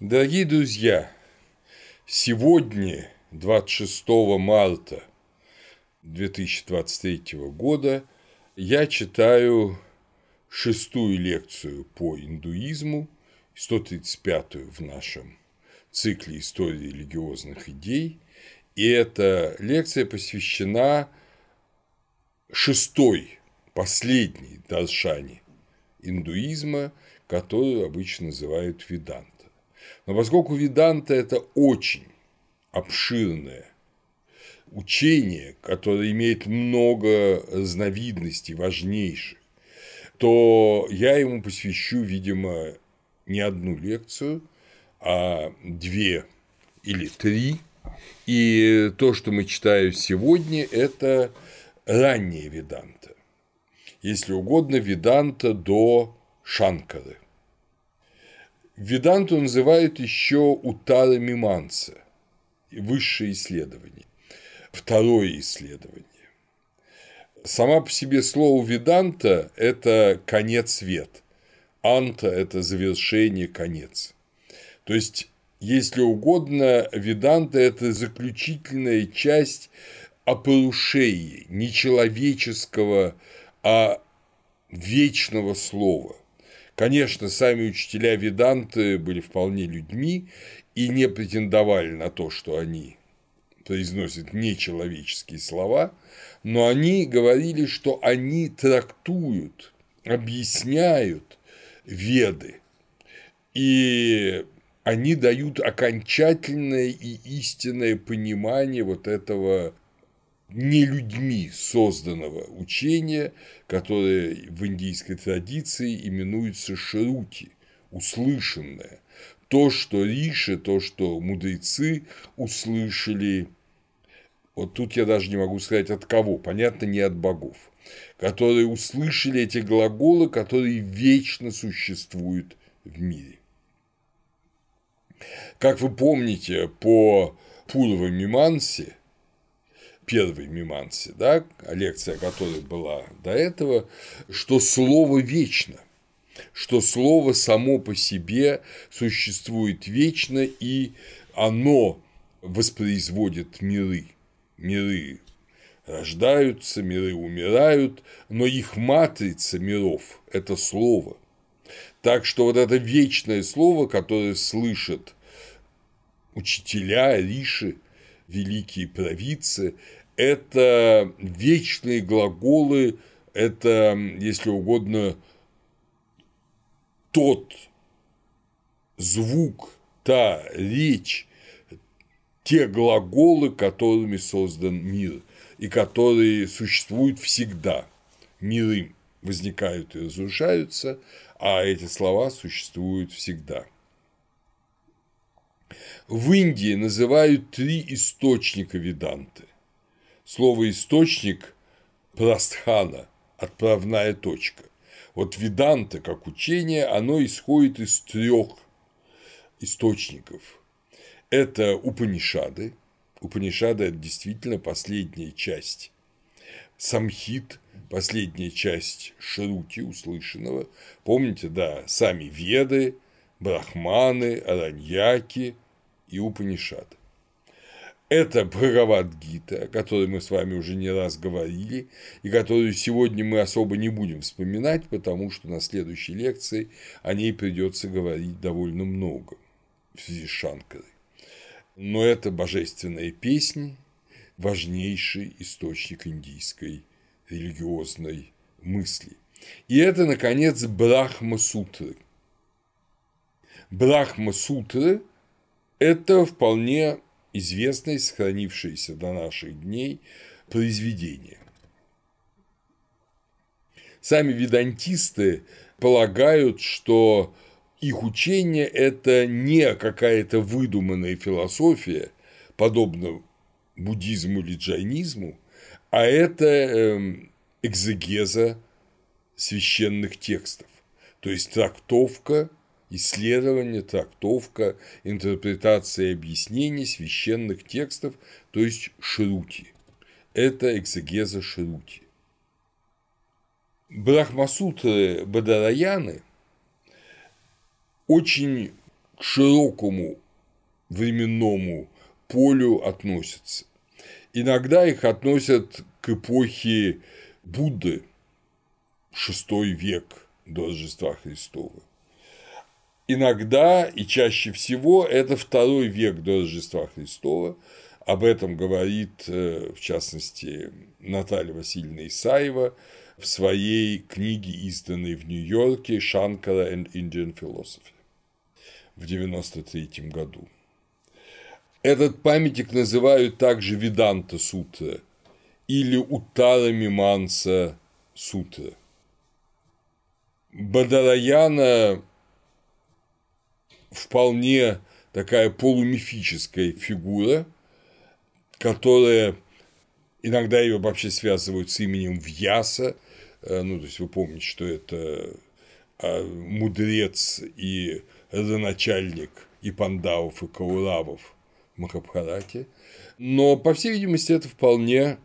Дорогие друзья, сегодня, 26 марта 2023 года, я читаю шестую лекцию по индуизму, 135-ю в нашем цикле истории религиозных идей. И эта лекция посвящена шестой, последней даршане индуизма, которую обычно называют Ведант. Но поскольку веданта – это очень обширное учение, которое имеет много разновидностей важнейших, то я ему посвящу, видимо, не одну лекцию, а две или три. И то, что мы читаем сегодня, это ранняя веданта. Если угодно, веданта до Шанкары – Веданту называют еще Утара Миманса, высшее исследование, второе исследование. Сама по себе слово Веданта – это конец свет, анта – это завершение, конец. То есть, если угодно, Веданта – это заключительная часть опорушеи не человеческого, а вечного слова – Конечно, сами учителя Веданты были вполне людьми и не претендовали на то, что они произносят нечеловеческие слова, но они говорили, что они трактуют, объясняют веды, и они дают окончательное и истинное понимание вот этого не людьми созданного учения, которое в индийской традиции именуется шрути, услышанное, то, что риши, то, что мудрецы услышали, вот тут я даже не могу сказать от кого, понятно, не от богов, которые услышали эти глаголы, которые вечно существуют в мире. Как вы помните, по Пурва Мимансе первой мимансе, да, лекция которой была до этого, что слово вечно, что слово само по себе существует вечно, и оно воспроизводит миры. Миры рождаются, миры умирают, но их матрица миров – это слово. Так что вот это вечное слово, которое слышат учителя, риши, великие провидцы, это вечные глаголы, это, если угодно, тот звук, та речь, те глаголы, которыми создан мир, и которые существуют всегда. Миры возникают и разрушаются, а эти слова существуют всегда. В Индии называют три источника веданты. Слово «источник» – прастхана, отправная точка. Вот веданта, как учение, оно исходит из трех источников. Это Упанишады. Упанишады – это действительно последняя часть. Самхит – последняя часть Шрути, услышанного. Помните, да, сами Веды, Брахманы, Араньяки и Упанишады. Это Бхагавадгита, о которой мы с вами уже не раз говорили, и которую сегодня мы особо не будем вспоминать, потому что на следующей лекции о ней придется говорить довольно много в связи с Шанкарой. Но это божественная песня, важнейший источник индийской религиозной мысли. И это, наконец, Брахма-сутры. Брахма-сутры – это вполне известное, сохранившееся до наших дней произведение. Сами ведантисты полагают, что их учение – это не какая-то выдуманная философия, подобно буддизму или джайнизму, а это эм, экзегеза священных текстов, то есть трактовка исследование, трактовка, интерпретация и объяснение священных текстов, то есть шрути. Это экзегеза шрути. Брахмасутры Бадараяны очень к широкому временному полю относятся. Иногда их относят к эпохе Будды, VI век до Рождества Христова. Иногда и чаще всего это второй век до Рождества Христова. Об этом говорит, э, в частности, Наталья Васильевна Исаева в своей книге, изданной в Нью-Йорке «Шанкара and Indian Philosophy» в 1993 году. Этот памятник называют также Виданта Сутра или Уттара Миманса Сутра. Бадараяна вполне такая полумифическая фигура, которая иногда ее вообще связывают с именем Вьяса, э, ну, то есть вы помните, что это а, мудрец и родоначальник и пандавов, и кауравов Махабхарате, но, по всей видимости, это вполне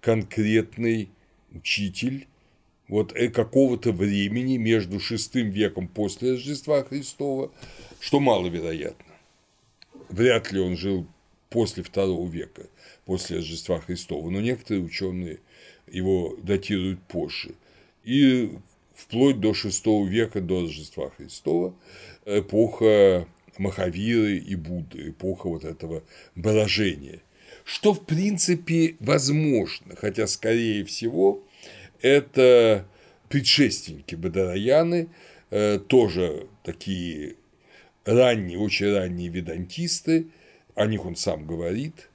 конкретный учитель вот э, какого-то времени между шестым веком после Рождества Христова, что маловероятно. Вряд ли он жил после второго века, после Рождества Христова, но некоторые ученые его датируют позже. И вплоть до шестого века до Рождества Христова эпоха Махавиры и Будды, эпоха вот этого брожения. Что, в принципе, возможно, хотя, скорее всего, это предшественники Бадараяны, э, тоже такие ранние, очень ранние ведантисты, о них он сам говорит,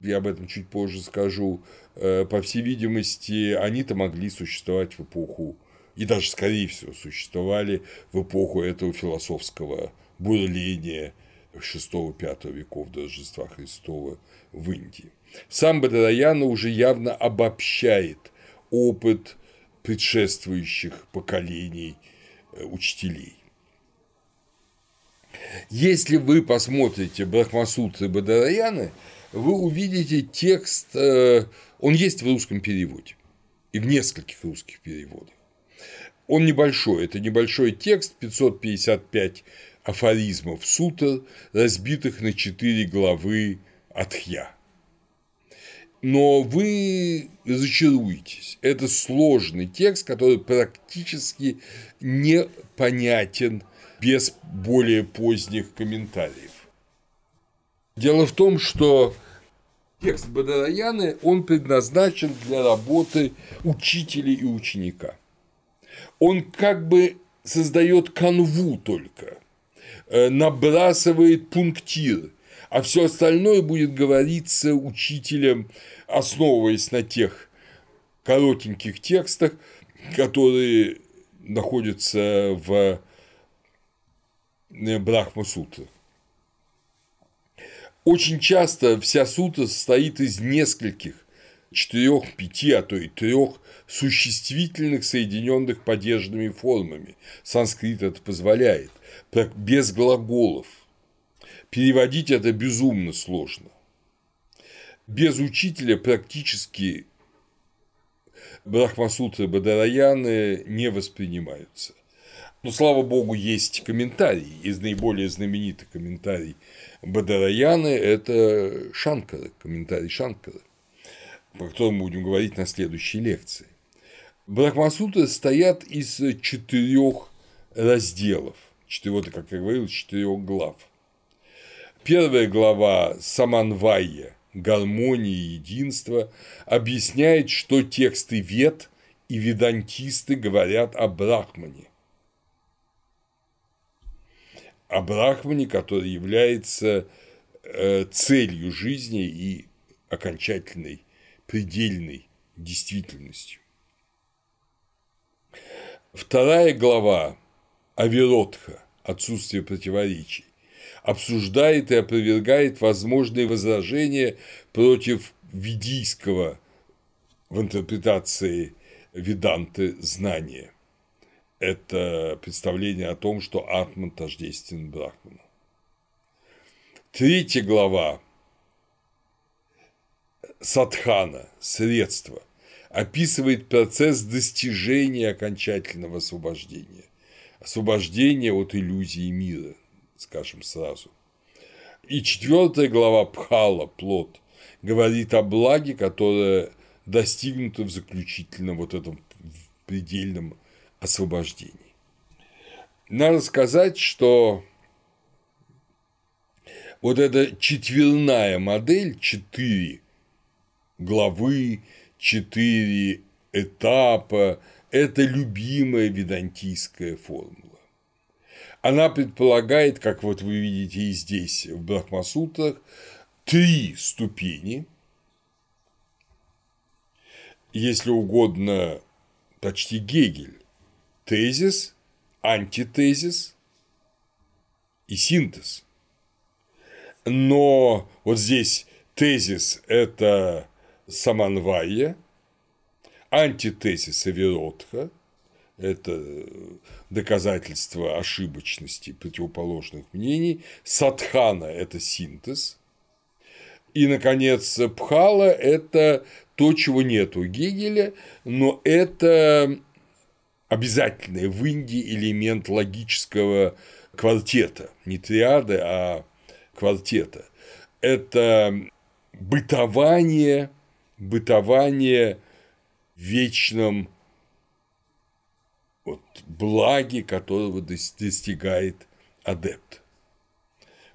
я об этом чуть позже скажу, э, по всей видимости, они-то могли существовать в эпоху, и даже, скорее всего, существовали в эпоху этого философского бурления VI-V веков до Рождества Христова в Индии. Сам Бадараяна уже явно обобщает опыт предшествующих поколений э, учителей. Если вы посмотрите Брахмасутры Бадараяны, вы увидите текст, э, он есть в русском переводе и в нескольких русских переводах. Он небольшой, это небольшой текст, 555 афоризмов сутр, разбитых на четыре главы Атхья. Но вы разочаруетесь. Это сложный текст, который практически непонятен без более поздних комментариев. Дело в том, что текст Бадараяны, он предназначен для работы учителя и ученика. Он как бы создает канву только, э, набрасывает пунктиры, а все остальное будет говориться учителем, основываясь на тех коротеньких текстах, которые находятся в э, Брахма Сутре. Очень часто вся сута состоит из нескольких, четырех, пяти, а то и трех существительных, соединенных падежными формами. Санскрит это позволяет, без глаголов – Переводить это безумно сложно. Без учителя практически Брахмасутры Бадараяны не воспринимаются. Но, слава богу, есть комментарий. Из наиболее знаменитых комментарий Бадараяны – это Шанкара, комментарий Шанкара, по которому мы будем говорить на следующей лекции. Брахмасутры стоят из четырех разделов, четырех, как я говорил, четырех глав – Первая глава Саманвайя «Гармония и единство» объясняет, что тексты вет и ведантисты говорят о Брахмане. О Брахмане, который является э, целью жизни и окончательной, предельной действительностью. Вторая глава Авиротха – отсутствие противоречий обсуждает и опровергает возможные возражения против ведийского в интерпретации Веданты знания. Это представление о том, что Атман тождествен Брахману. Третья глава Садхана, средство, описывает процесс достижения окончательного освобождения, освобождения от иллюзии мира, скажем сразу. И четвертая глава Пхала, плод, говорит о благе, которое достигнуто в заключительном вот этом предельном освобождении. Надо сказать, что вот эта четверная модель, четыре главы, четыре этапа – это любимая ведантийская формула. Она предполагает, как вот вы видите и здесь в Брахмасутрах, три ступени, если угодно, почти Гегель, тезис, антитезис и синтез. Но вот здесь тезис – это саманвайя, антитезис – Авиротха, это доказательство ошибочности противоположных мнений, садхана – это синтез, и, наконец, пхала – это то, чего нет у Гегеля, но это обязательный в Индии элемент логического квартета, не триады, а квартета. Это бытование, бытование в вечном вот, благе, которого достигает адепт.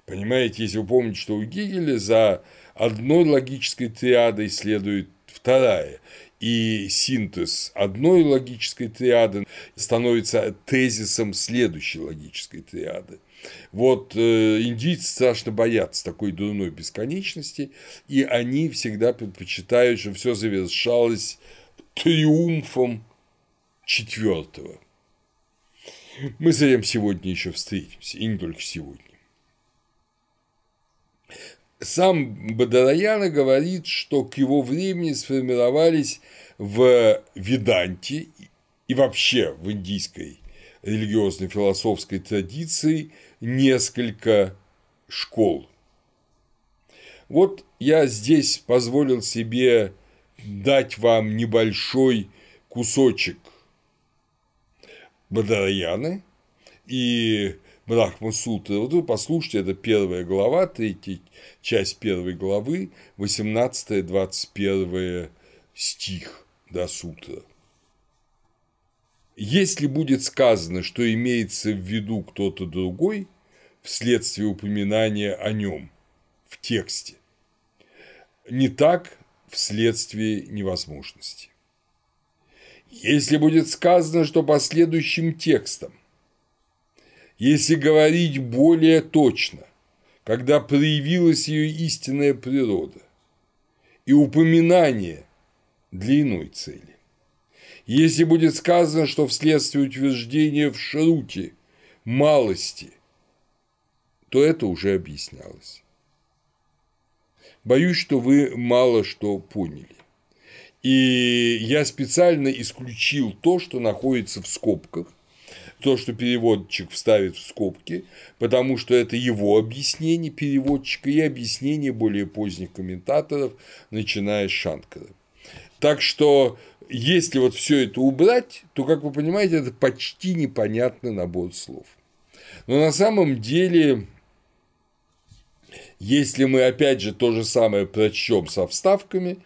Понимаете, если вы помните, что у Гегеля за одной логической триадой следует вторая, и синтез одной логической триады становится тезисом следующей логической триады. Вот э, индийцы страшно боятся такой дурной бесконечности, и они всегда предпочитают, чтобы все завершалось триумфом четвертого. Мы этим сегодня еще встретимся, и не только сегодня. Сам Бадараяна говорит, что к его времени сформировались в Веданте и вообще в индийской религиозной философской традиции несколько школ. Вот я здесь позволил себе дать вам небольшой кусочек Бадараяны и Брахма Сутры. Вот вы послушайте, это первая глава, третья часть первой главы, 18-21 стих до сутра. Если будет сказано, что имеется в виду кто-то другой вследствие упоминания о нем в тексте, не так вследствие невозможности. Если будет сказано, что последующим текстом, если говорить более точно, когда проявилась ее истинная природа и упоминание для иной цели, если будет сказано, что вследствие утверждения в шруте малости, то это уже объяснялось. Боюсь, что вы мало что поняли. И я специально исключил то, что находится в скобках, то, что переводчик вставит в скобки, потому что это его объяснение переводчика и объяснение более поздних комментаторов, начиная с Шанкара. Так что если вот все это убрать, то, как вы понимаете, это почти непонятный набор слов. Но на самом деле, если мы опять же то же самое прочтем со вставками,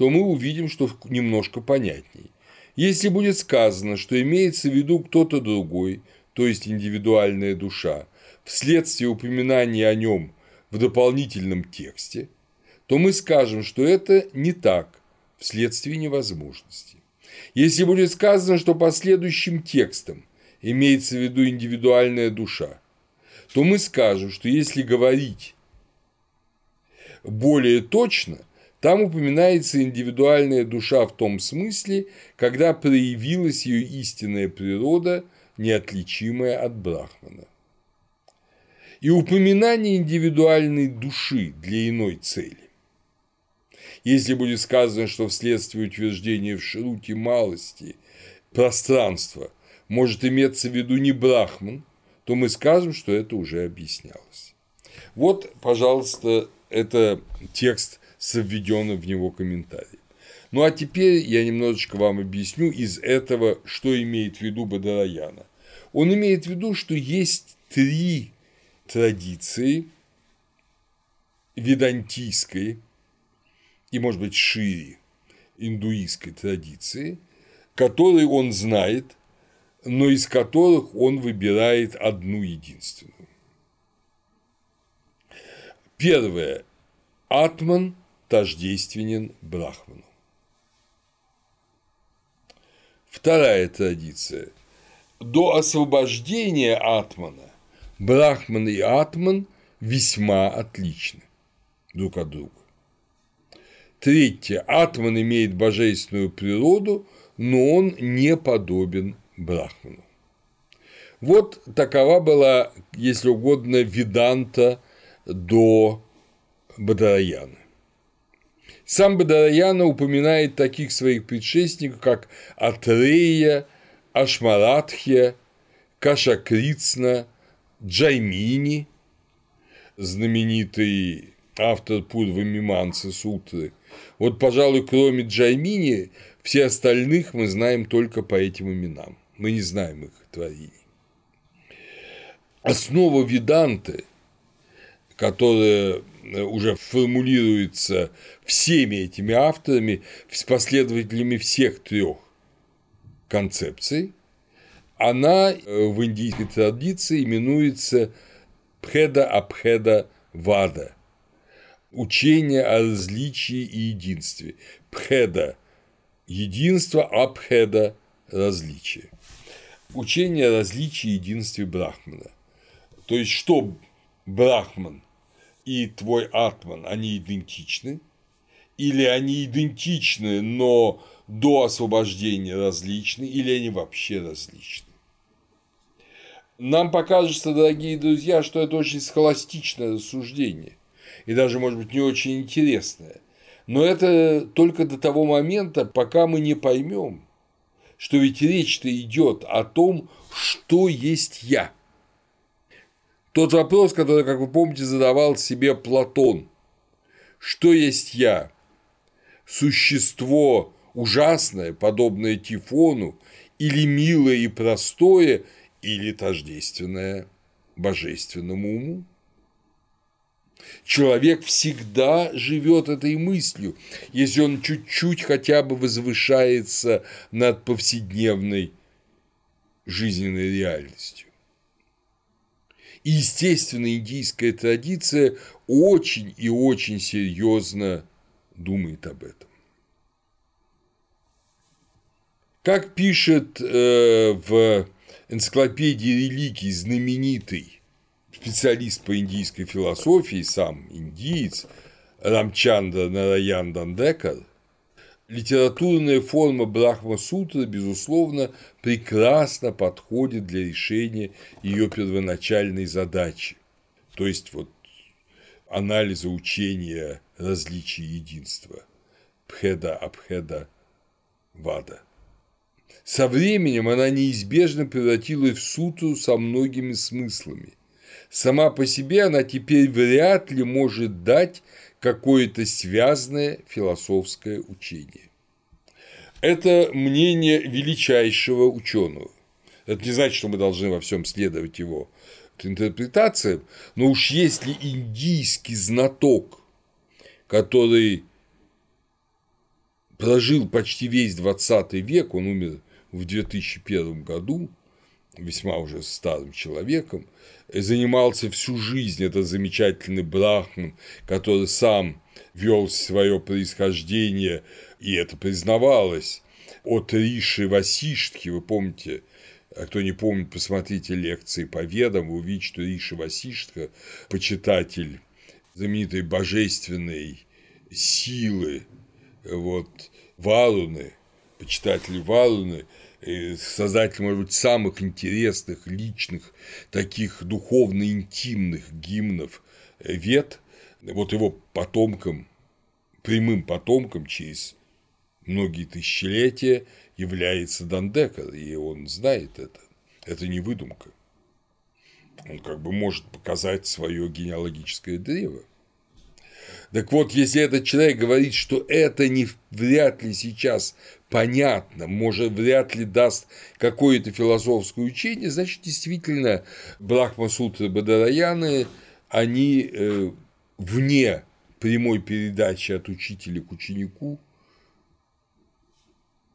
то мы увидим, что немножко понятней. Если будет сказано, что имеется в виду кто-то другой, то есть индивидуальная душа, вследствие упоминания о нем в дополнительном тексте, то мы скажем, что это не так, вследствие невозможности. Если будет сказано, что последующим текстом имеется в виду индивидуальная душа, то мы скажем, что если говорить более точно, там упоминается индивидуальная душа в том смысле, когда проявилась ее истинная природа, неотличимая от Брахмана. И упоминание индивидуальной души для иной цели если будет сказано, что вследствие утверждения в шруте малости пространства может иметься в виду не брахман, то мы скажем, что это уже объяснялось. Вот, пожалуйста, это текст с введенным в него комментарием. Ну а теперь я немножечко вам объясню из этого, что имеет в виду Бадараяна. Он имеет в виду, что есть три традиции ведантийской и, может быть, шире индуистской традиции, которые он знает, но из которых он выбирает одну единственную. Первое. Атман тождественен Брахману. Вторая традиция. До освобождения Атмана Брахман и Атман весьма отличны друг от друга. Третье. Атман имеет божественную природу, но он не подобен Брахману. Вот такова была, если угодно, виданта до Бадараяна. Сам Бадараяна упоминает таких своих предшественников, как Атрея, Ашмаратхья, Кашакрицна, Джаймини, знаменитый автор Пурвы Миманцы Сутры. Вот, пожалуй, кроме Джаймини, все остальных мы знаем только по этим именам. Мы не знаем их творений. Основа Веданты, которая уже формулируется всеми этими авторами, с последователями всех трех концепций, она э, в индийской традиции именуется Пхеда-Абхеда Вада – учение о различии и единстве. Пхеда – единство, Абхеда – различие. Учение о различии и единстве Брахмана. То есть, что Брахман и твой Атман, они идентичны, или они идентичны, но до освобождения различны, или они вообще различны. Нам покажется, дорогие друзья, что это очень схоластичное рассуждение, и даже, может быть, не очень интересное. Но это только до того момента, пока мы не поймем, что ведь речь-то идет о том, что есть я. Тот вопрос, который, как вы помните, задавал себе Платон. Что есть я? Существо ужасное, подобное Тифону, или милое и простое – или тождественное божественному уму. Человек всегда живет этой мыслью, если он чуть-чуть хотя бы возвышается над повседневной жизненной реальностью. И, естественно, индийская традиция очень и очень серьезно думает об этом. Как пишет э, в энциклопедии религий знаменитый специалист по индийской философии, сам индиец Рамчандра Нараян Дандекар, литературная форма Брахма-сутры, безусловно, прекрасно подходит для решения ее первоначальной задачи, то есть вот анализа учения различия единства – Пхеда, Абхеда, Вада – со временем она неизбежно превратилась в сутру со многими смыслами. Сама по себе она теперь вряд ли может дать какое-то связанное философское учение. Это мнение величайшего ученого. Это не значит, что мы должны во всем следовать его интерпретациям, но уж если индийский знаток, который прожил почти весь 20 век, он умер в 2001 году, весьма уже старым человеком, занимался всю жизнь этот замечательный брахман, который сам вел свое происхождение, и это признавалось, от Риши Васиштхи, вы помните, а кто не помнит, посмотрите лекции по ведам, вы увидите, что Риши Васиштха, почитатель знаменитой божественной силы. Вот, Варуны, почитатель Варуны, создатель, может быть, самых интересных, личных, таких духовно-интимных гимнов э, вет, вот его потомкам, прямым потомкам через многие тысячелетия является Дандекар, и он знает это. Это не выдумка. Он как бы может показать свое генеалогическое древо. Так вот, если этот человек говорит, что это не вряд ли сейчас понятно, может, вряд ли даст какое-то философское учение, значит, действительно, Брахмасутры Бадараяны, они э, вне прямой передачи от учителя к ученику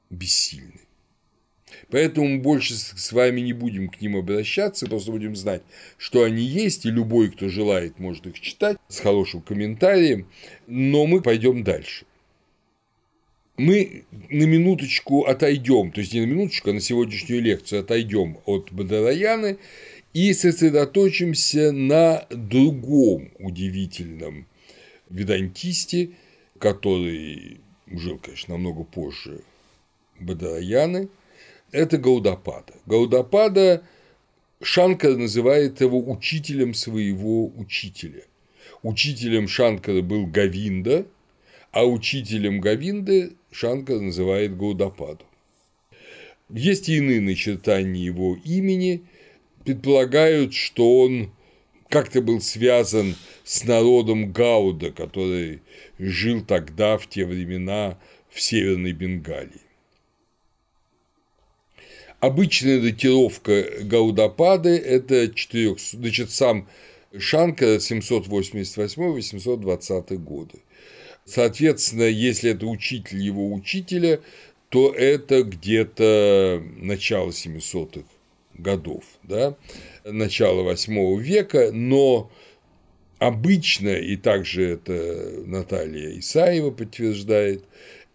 бессильны. Поэтому мы больше с вами не будем к ним обращаться, просто будем знать, что они есть, и любой, кто желает, может их читать с хорошим комментарием, но мы пойдем дальше. Мы на минуточку отойдем, то есть не на минуточку, а на сегодняшнюю лекцию отойдем от Бадараяны и сосредоточимся на другом удивительном ведантисте, который жил, конечно, намного позже Бадараяны – это Гаудапада. Гаудапада Шанкар называет его учителем своего учителя. Учителем Шанкара был Гавинда, а учителем Гавинды Шанкар называет Гаудападу. Есть и иные начертания его имени, предполагают, что он как-то был связан с народом Гауда, который жил тогда, в те времена, в Северной Бенгалии. Обычная датировка Гаудапады – это 4, значит, сам Шанка 788-820 годы. Соответственно, если это учитель его учителя, то это где-то начало 700-х годов, да, начало 8 века, но обычно, и также это Наталья Исаева подтверждает,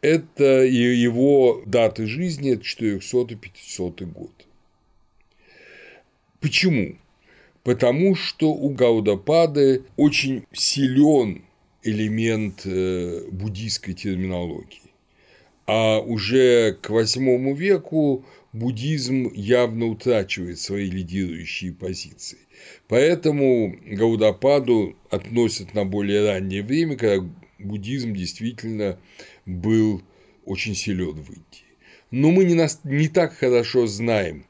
это его даты жизни, это 400-500 год. Почему? Потому что у Гаудапады очень силен элемент э, буддийской терминологии. А уже к VIII веку буддизм явно утрачивает свои лидирующие позиции. Поэтому Гаудападу относят на более раннее время, когда буддизм действительно был очень силен в Индии. Но мы не, нас, не так хорошо знаем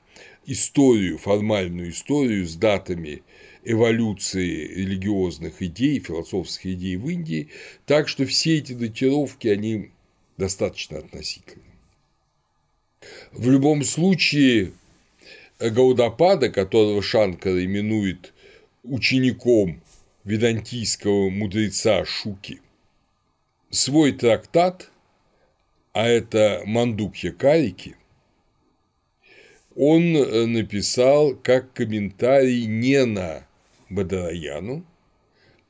историю, формальную историю с датами эволюции религиозных идей, философских идей в Индии, так что все эти датировки, они достаточно относительны. В любом случае, Гаудапада, которого Шанкара именует учеником ведантийского мудреца Шуки, свой трактат, а это Мандукья Карики, он э, написал как комментарий не на Бадараяну,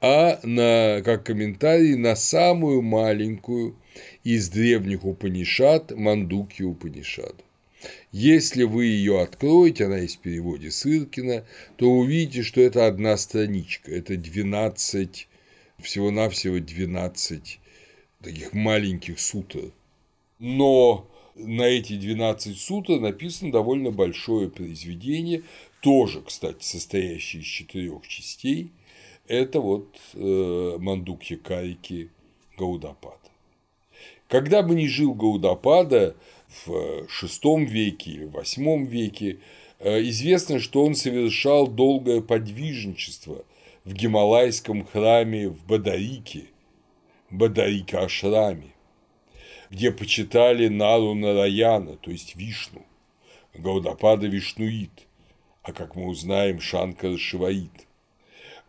а на, как комментарий на самую маленькую из древних Упанишат Мандуки Упанишаду. Если вы ее откроете, она есть в переводе Сыркина, то увидите, что это одна страничка, это 12, всего-навсего 12 таких маленьких сутр. Но на эти 12 сутр написано довольно большое произведение, тоже, кстати, состоящее из четырех частей. Это вот э, Мандукья Карики Гаудапада. Когда бы ни жил Гаудапада в VI веке или VIII веке, э, известно, что он совершал долгое подвижничество в Гималайском храме в Бадарике – Бадарика Ашрами, где почитали Нару Нараяна, то есть Вишну, Гаудапада Вишнуит, а как мы узнаем, Шанкара Шиваит.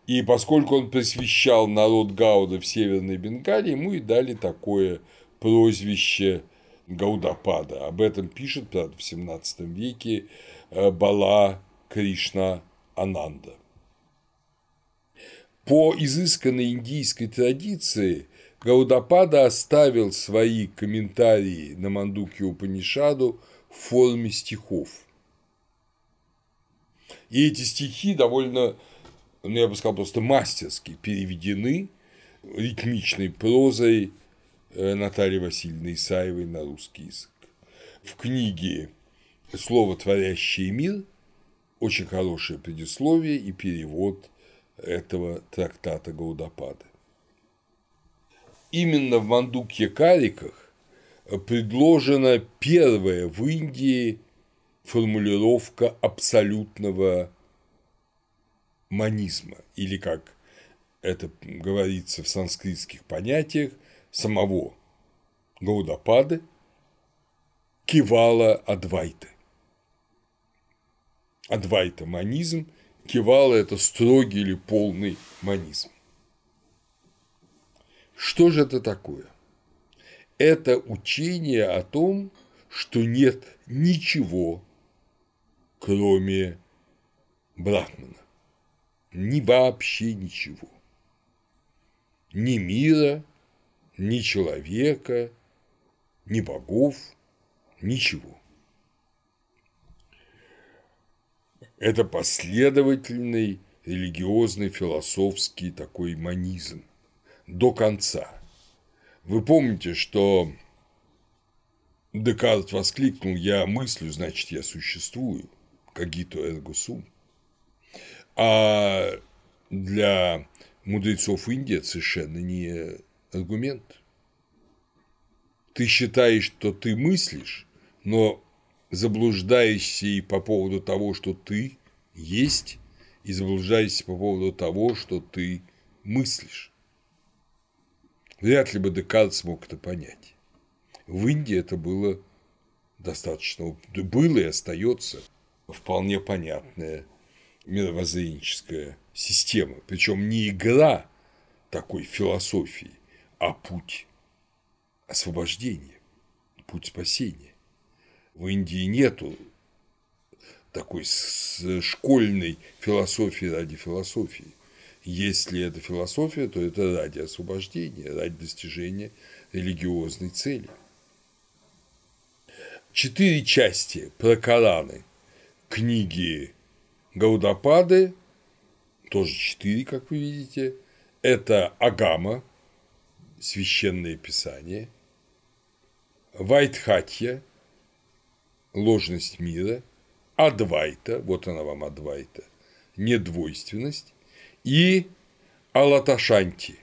И поскольку он просвещал народ Гауда в Северной Бенгалии, ему и дали такое прозвище Гаудапада. Об этом пишет, правда, в 17 веке э, Бала Кришна Ананда. По изысканной индийской традиции Гаудапада оставил свои комментарии на Мандуки Упанишаду в форме стихов. И эти стихи довольно, ну я бы сказал, просто мастерски переведены ритмичной прозой э, Натальи Васильевны Исаевой на русский язык. В книге «Слово, творящее мир» очень хорошее предисловие и перевод этого трактата Гаудапада именно в Мандукье-Кариках предложена первая в Индии формулировка абсолютного манизма, или как это говорится в санскритских понятиях самого Гаудапады, кивала Адвайты. Адвайта – манизм, кивала – это строгий или полный манизм. Что же это такое? Это учение о том, что нет ничего, кроме Брахмана. Ни вообще ничего. Ни мира, ни человека, ни богов, ничего. Это последовательный религиозный, философский такой манизм до конца. Вы помните, что Декарт воскликнул «Я мыслю, значит, я существую», «Когито эрго сум». А для мудрецов Индии это совершенно не аргумент. Ты считаешь, что ты мыслишь, но заблуждаешься и по поводу того, что ты есть, и заблуждаешься по поводу того, что ты мыслишь. Вряд ли бы Декарт смог это понять. В Индии это было достаточно, было и остается вполне понятная мировоззренческая система. Причем не игра такой философии, а путь освобождения, путь спасения. В Индии нету такой школьной философии ради философии. Если это философия, то это ради освобождения, ради достижения религиозной цели. Четыре части про Кораны книги Гаудапады, тоже четыре, как вы видите, это Агама, священное писание, Вайтхатья, ложность мира, Адвайта, вот она вам Адвайта, недвойственность, и Алаташанти,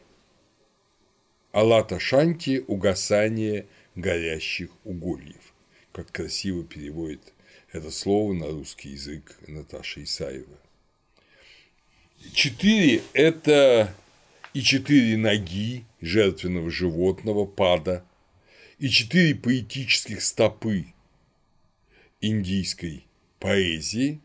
Алаташанти – угасание горящих угольев, как красиво переводит это слово на русский язык Наташа Исаева. Четыре – это и четыре ноги жертвенного животного пада, и четыре поэтических стопы индийской поэзии,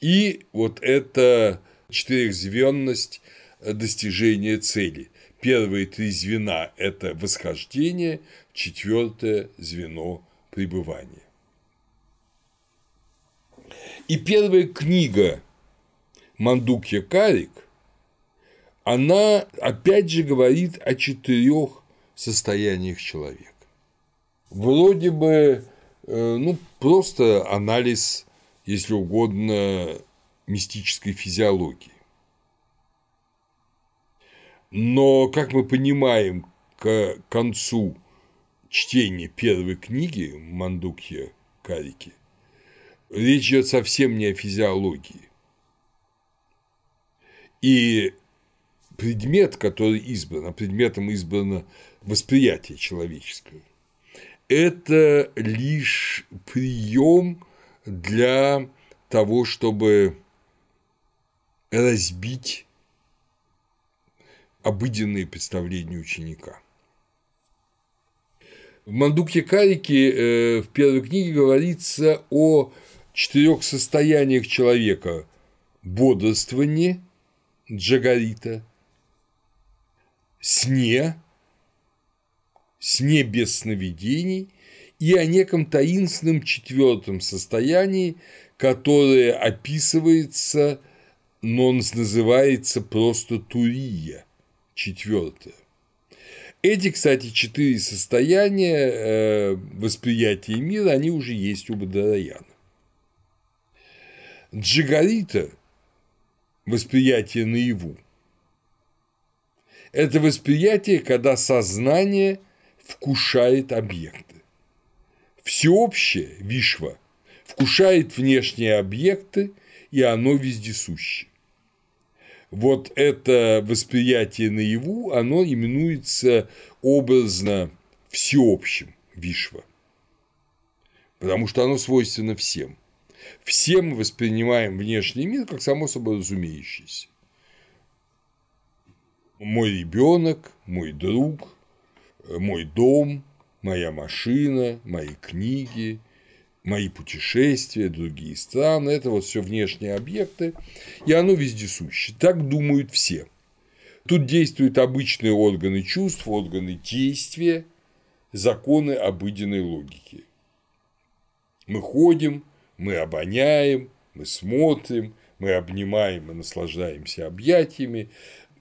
и вот это четырехзвенность достижения цели. Первые три звена – это восхождение, четвертое звено – пребывание. И первая книга Мандукья Карик, она опять же говорит о четырех состояниях человека. Вроде бы, э, ну, просто анализ, если угодно, мистической физиологии. Но, как мы понимаем, к концу чтения первой книги Мандукья Карики – речь идет совсем не о физиологии. И предмет, который избран, а предметом избрано восприятие человеческое, это лишь прием для того, чтобы разбить обыденные представления ученика. В Мандуке Карике э, в первой книге говорится о четырех состояниях человека – бодрствование, джагарита, сне, сне без сновидений и о неком таинственном четвертом состоянии, которое описывается, но он называется просто турия, четвертое. Эти, кстати, четыре состояния э, восприятия мира, они уже есть у Бадараяна. Джигарита – восприятие наяву. Это восприятие, когда сознание вкушает объекты. Всеобщее, вишва, вкушает внешние объекты, и оно вездесуще. Вот это восприятие наяву, оно именуется образно всеобщим вишва, потому что оно свойственно всем – все мы воспринимаем внешний мир как само собой разумеющийся. мой ребенок, мой друг, мой дом, моя машина, мои книги, мои путешествия, другие страны – это вот все внешние объекты, и оно вездесуще. Так думают все. Тут действуют обычные органы чувств, органы действия, законы обыденной логики. Мы ходим, мы обоняем, мы смотрим, мы обнимаем и наслаждаемся объятиями.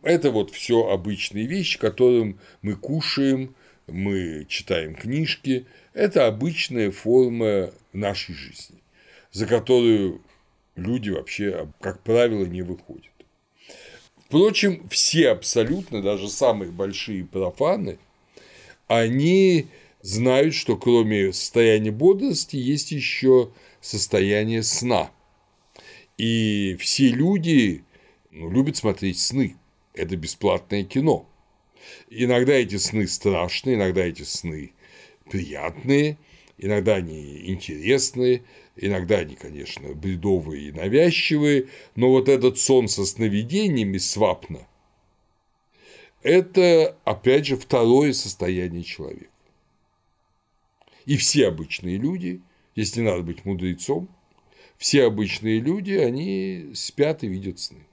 Это вот все обычные вещи, которым мы кушаем, мы читаем книжки. Это обычная форма нашей жизни, за которую люди вообще, как правило, не выходят. Впрочем, все абсолютно, даже самые большие профаны, они знают, что кроме состояния бодрости есть еще состояние сна. И все люди ну, любят смотреть сны. Это бесплатное кино. Иногда эти сны страшные, иногда эти сны приятные, иногда они интересные, иногда они, конечно, бредовые и навязчивые, но вот этот сон со сновидениями свапно – это, опять же, второе состояние человека. И все обычные люди, если надо быть мудрецом, все обычные люди, они спят и видят сны.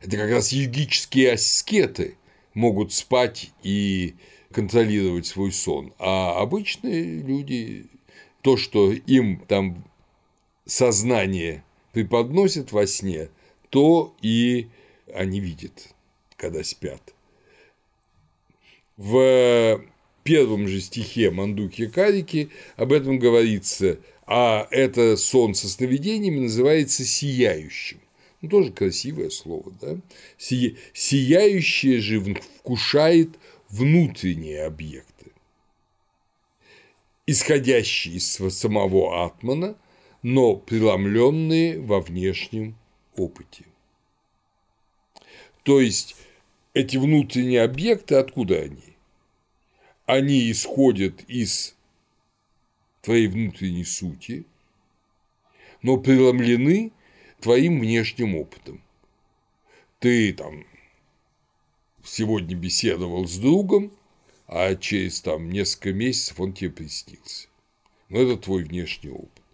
Это как раз йогические аскеты могут спать и контролировать свой сон, а обычные люди, то, что им там сознание преподносит во сне, то и они видят, когда спят. В первом же стихе Мандуки Карики об этом говорится, а это сон со сновидениями называется сияющим. Ну, тоже красивое слово, да? Си... Сияющее же вкушает внутренние объекты, исходящие из самого атмана, но преломленные во внешнем опыте. То есть эти внутренние объекты, откуда они? Они исходят из твоей внутренней сути, но преломлены твоим внешним опытом. Ты там сегодня беседовал с другом, а через там несколько месяцев он тебе приснился. Но это твой внешний опыт.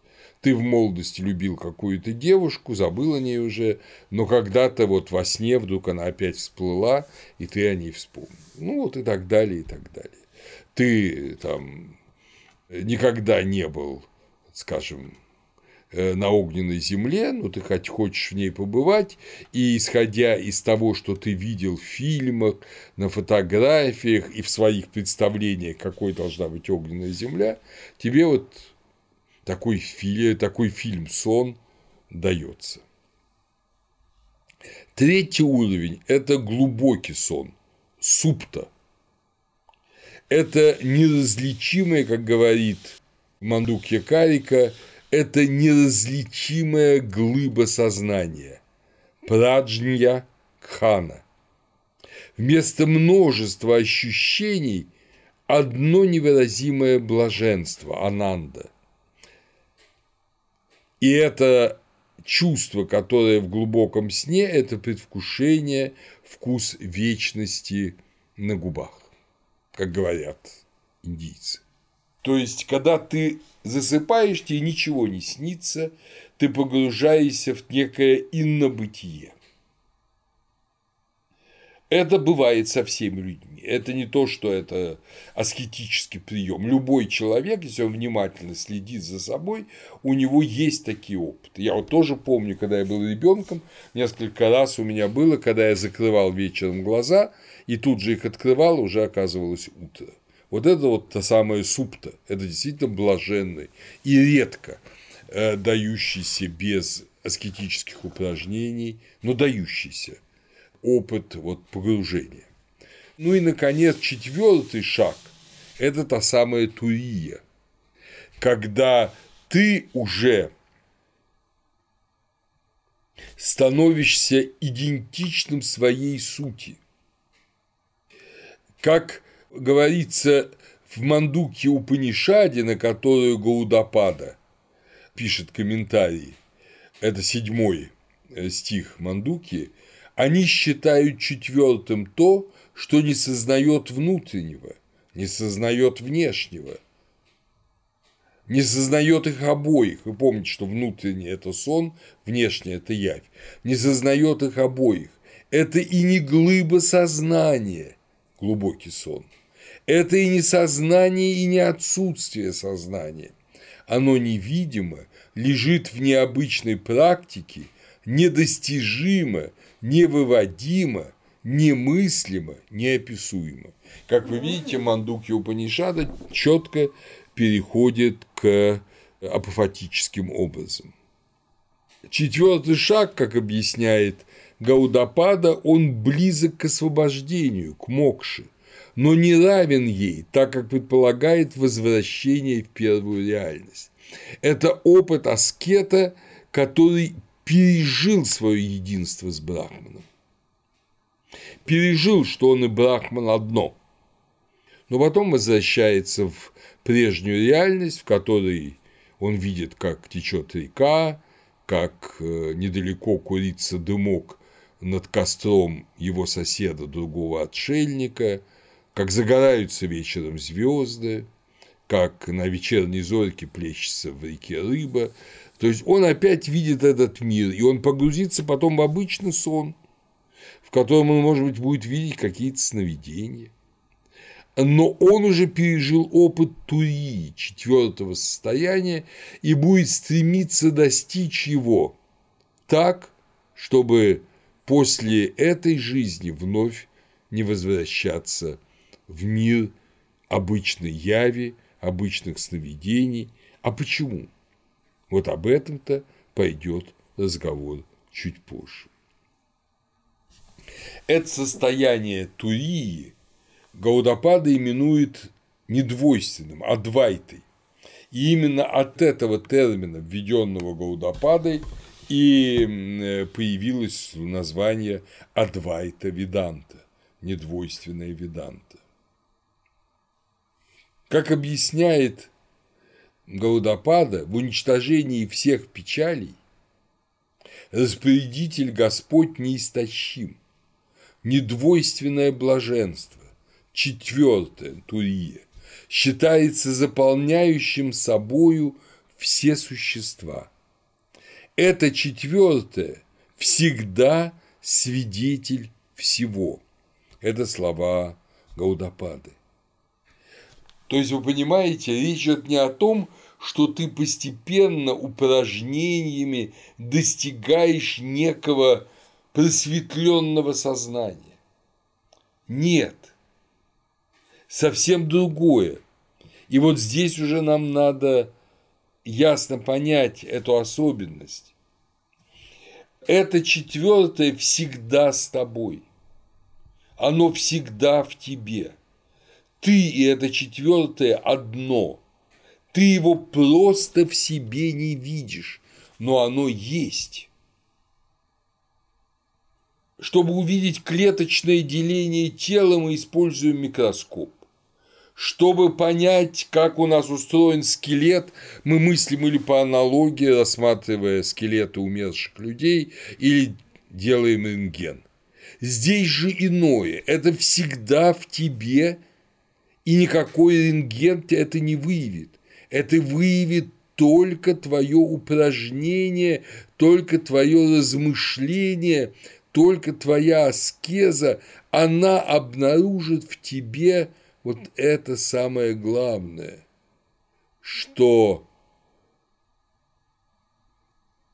Ты в молодости любил какую-то девушку, забыл о ней уже, но когда-то вот во сне вдруг она опять всплыла, и ты о ней вспомнил. Ну вот и так далее, и так далее. Ты там никогда не был, скажем, Э, на огненной земле, но ты хоть хочешь в ней побывать, и исходя из того, что ты видел в фильмах, на фотографиях и в своих представлениях, какой должна быть огненная земля, тебе вот такой, фильм, такой фильм «Сон» дается. Третий уровень – это глубокий сон, супта. Это неразличимое, как говорит Мандук Якарика, это неразличимая глыба сознания, праджнья кхана. Вместо множества ощущений одно невыразимое блаженство, ананда. И это чувство, которое в глубоком сне, это предвкушение, вкус вечности на губах, как говорят индийцы. То есть, когда ты засыпаешь, тебе ничего не снится, ты погружаешься в некое иннобытие. Это бывает со всеми людьми. Это не то, что это аскетический прием. Любой человек, если он внимательно следит за собой, у него есть такие опыты. Я вот тоже помню, когда я был ребенком, несколько раз у меня было, когда я закрывал вечером глаза, и тут же их открывал, уже оказывалось утро. Вот это вот та самая супта, это действительно блаженный и редко э, дающийся без аскетических упражнений, но дающийся опыт вот погружения. Ну и, наконец, четвертый шаг – это та самая турия, когда ты уже становишься идентичным своей сути. Как говорится в Мандуке Упанишаде, на которую Гаудапада пишет комментарий, это седьмой э, стих Мандуки, Они считают четвертым то, что не сознает внутреннего, не сознает внешнего, не сознает их обоих. Вы помните, что внутренний – это сон, внешний – это явь. Не сознает их обоих. Это и не глыба сознания, глубокий сон. Это и не сознание, и не отсутствие сознания. Оно невидимо, лежит в необычной практике, недостижимо, невыводимо, немыслимо, неописуемо. Как вы видите, Мандуки Упанишада четко переходит к апофатическим образом. Четвертый шаг, как объясняет Гаудапада, он близок к освобождению, к мокше, но не равен ей, так как предполагает возвращение в первую реальность. Это опыт аскета, который пережил свое единство с Брахманом. Пережил, что он и Брахман одно. Но потом возвращается в прежнюю реальность, в которой он видит, как течет река, как э, недалеко курится дымок над костром его соседа, другого отшельника, как загораются вечером звезды, как на вечерней зорьке плещется в реке рыба. То есть он опять видит этот мир, и он погрузится потом в обычный сон, в котором он, может быть, будет видеть какие-то сновидения. Но он уже пережил опыт турии, четвертого состояния, и будет стремиться достичь его так, чтобы после этой жизни вновь не возвращаться в мир обычной яви, обычных сновидений. А почему? Вот об этом-то пойдет разговор чуть позже. Это состояние Турии Гаудапада именует не двойственным, а двайтой. И именно от этого термина, введенного Гаудападой, и появилось название Адвайта Веданта, недвойственная Веданта. Как объясняет Гаудапада, в уничтожении всех печалей распорядитель Господь неистощим, недвойственное блаженство, четвертое Турия, считается заполняющим собою все существа. Это четвертое всегда свидетель всего. Это слова Гаудапады. То есть, вы понимаете, речь идет не о том, что ты постепенно упражнениями достигаешь некого просветленного сознания. Нет. Совсем другое. И вот здесь уже нам надо ясно понять эту особенность. Это четвертое всегда с тобой. Оно всегда в тебе – ты и это четвертое одно. Ты его просто в себе не видишь, но оно есть. Чтобы увидеть клеточное деление тела, мы используем микроскоп. Чтобы понять, как у нас устроен скелет, мы мыслим или по аналогии, рассматривая скелеты умерших людей, или делаем рентген. Здесь же иное. Это всегда в тебе и никакой рентген это не выявит. Это выявит только твое упражнение, только твое размышление, только твоя аскеза, она обнаружит в тебе вот это самое главное, что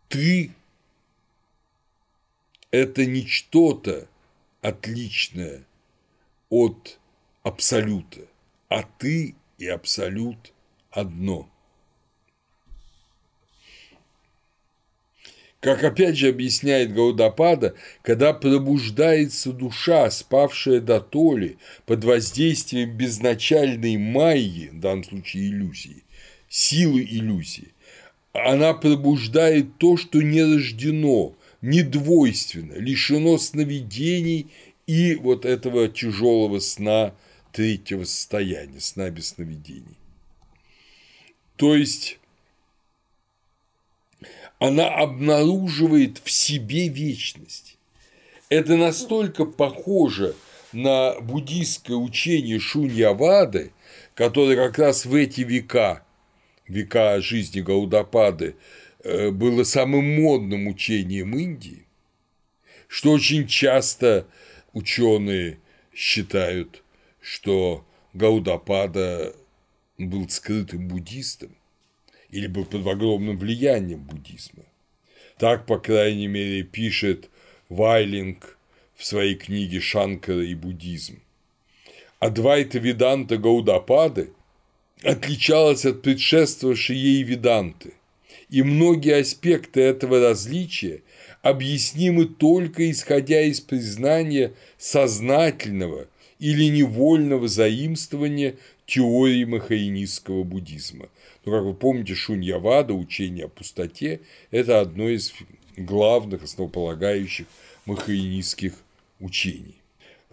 ты – это не что-то отличное от абсолюта а ты и абсолют одно. Как опять же объясняет Гаудапада, когда пробуждается душа, спавшая до толи, под воздействием безначальной майи, в данном случае иллюзии, силы иллюзии, она пробуждает то, что не рождено, недвойственно, лишено сновидений и вот этого тяжелого сна третьего состояния, сна без сновидений. То есть она обнаруживает в себе вечность. Это настолько похоже на буддийское учение Шуньявады, которое как раз в эти века, века жизни Гаудапады, э, было самым модным учением Индии, что очень часто ученые считают, что Гаудапада был скрытым буддистом или был под огромным влиянием буддизма. Так, по крайней мере, пишет Вайлинг в своей книге «Шанкара и буддизм». Адвайта Веданта Гаудапады отличалась от предшествовавшей ей Веданты, и многие аспекты этого различия объяснимы только исходя из признания сознательного или невольного заимствования теории махаинистского буддизма. Но, как вы помните, Шуньявада, учение о пустоте, это одно из главных, основополагающих махаинистских учений.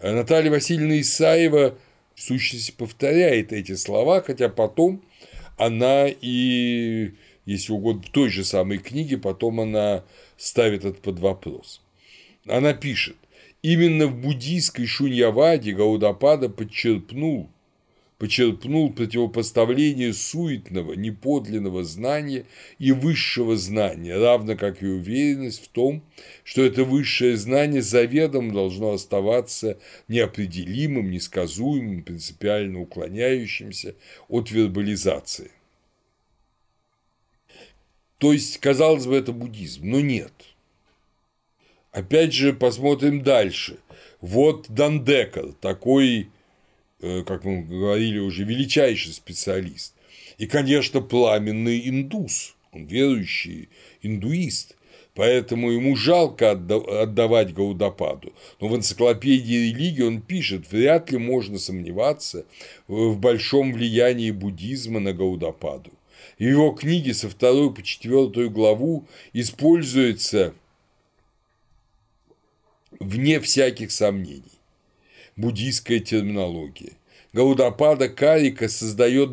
Наталья Васильевна Исаева в сущности повторяет эти слова, хотя потом она и, если угодно, в той же самой книге, потом она ставит это под вопрос. Она пишет, именно в буддийской шуньяваде Гаудапада подчерпнул почерпнул противопоставление суетного, неподлинного знания и высшего знания, равно как и уверенность в том, что это высшее знание заведомо должно оставаться неопределимым, несказуемым, принципиально уклоняющимся от вербализации. То есть, казалось бы, это буддизм, но нет. Опять же, посмотрим дальше. Вот Дандекар, такой как мы говорили уже, величайший специалист. И, конечно, пламенный индус, он верующий индуист, поэтому ему жалко отдавать Гаудападу. Но в энциклопедии религии он пишет, вряд ли можно сомневаться в большом влиянии буддизма на Гаудападу. В его книге со второй по четвертую главу используется вне всяких сомнений буддийская терминология. Гаудапада Карика создает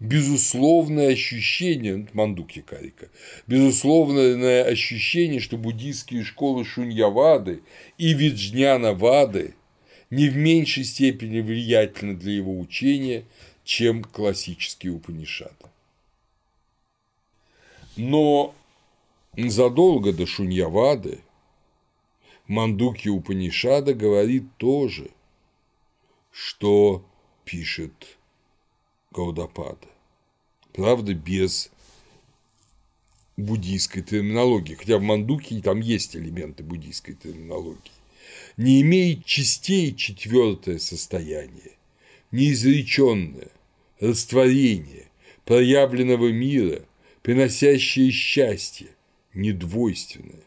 безусловное ощущение, Мандуки Карика, безусловное ощущение, что буддийские школы Шуньявады и Виджняна Вады не в меньшей степени влиятельны для его учения, чем классические Упанишады. Но задолго до Шуньявады Мандуки Упанишада говорит тоже – что пишет Гаудапада. Правда, без буддийской терминологии, хотя в Мандуке там есть элементы буддийской терминологии, не имеет частей четвертое состояние, неизреченное, растворение, проявленного мира, приносящее счастье, недвойственное.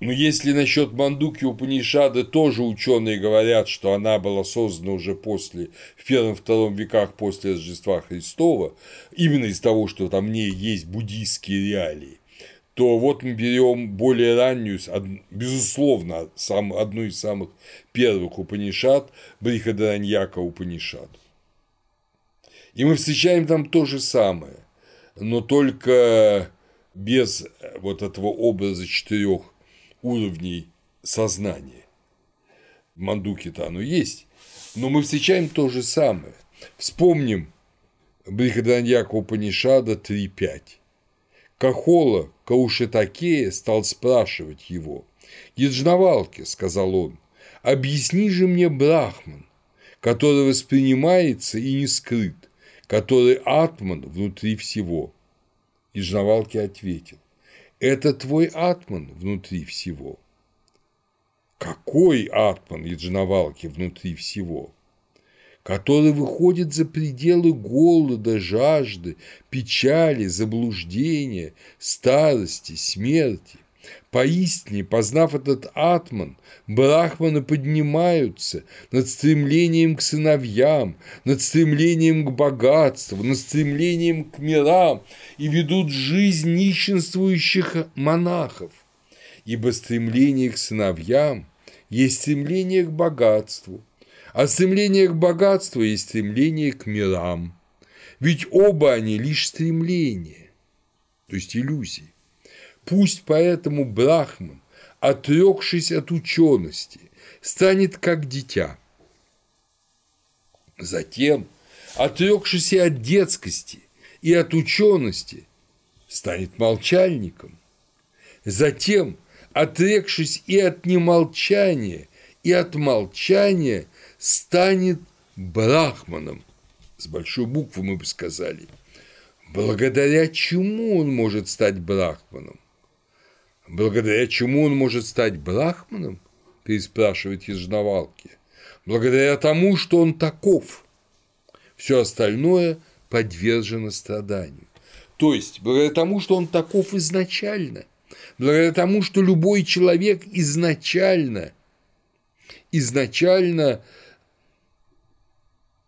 Но если насчет Мандуки Упанишады тоже ученые говорят, что она была создана уже после, в первом-втором веках после Рождества Христова, именно из того, что там в ней есть буддийские реалии, то вот мы берем более раннюю, безусловно, сам, одну из самых первых Упанишад, Брихадараньяка Упанишад. И мы встречаем там то же самое, но только без вот этого образа четырех уровней сознания. В Мандуке-то оно есть, но мы встречаем то же самое. Вспомним Брихаданьяка Упанишада 3.5. Кахола Каушетакея стал спрашивать его. «Яджнавалки», – сказал он, – «объясни же мне Брахман, который воспринимается и не скрыт, который атман внутри всего». Яджнавалки ответил, это твой атман внутри всего. Какой атман Яджнавалки внутри всего? Который выходит за пределы голода, жажды, печали, заблуждения, старости, смерти. Поистине, познав этот атман, брахманы поднимаются над стремлением к сыновьям, над стремлением к богатству, над стремлением к мирам и ведут жизнь нищенствующих монахов. Ибо стремление к сыновьям есть стремление к богатству, а стремление к богатству есть стремление к мирам. Ведь оба они лишь стремления, то есть иллюзии. Пусть поэтому Брахман, отрекшись от учености, станет как дитя. Затем, отрекшись и от детскости, и от учености, станет молчальником. Затем, отрекшись и от немолчания, и от молчания, станет брахманом. С большой буквы мы бы сказали. Благодаря чему он может стать брахманом? Благодаря чему он может стать брахманом? Переспрашивает Ежновалки. Благодаря тому, что он таков. Все остальное подвержено страданию. То есть, благодаря тому, что он таков изначально, благодаря тому, что любой человек изначально, изначально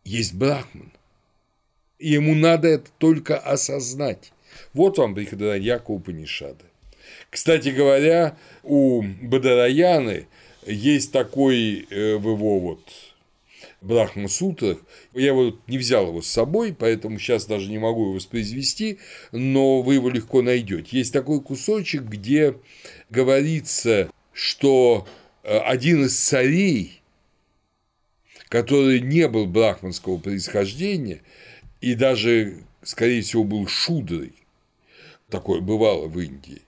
есть брахман. И ему надо это только осознать. Вот вам Брихадараньяка Упанишада. Кстати говоря, у Бадараяны есть такой э, в его вот Брахма. Я вот не взял его с собой, поэтому сейчас даже не могу его воспроизвести, но вы его легко найдете. Есть такой кусочек, где говорится, что э, один из царей, который не был брахманского происхождения и даже, скорее всего, был шудрой, такое бывало в Индии,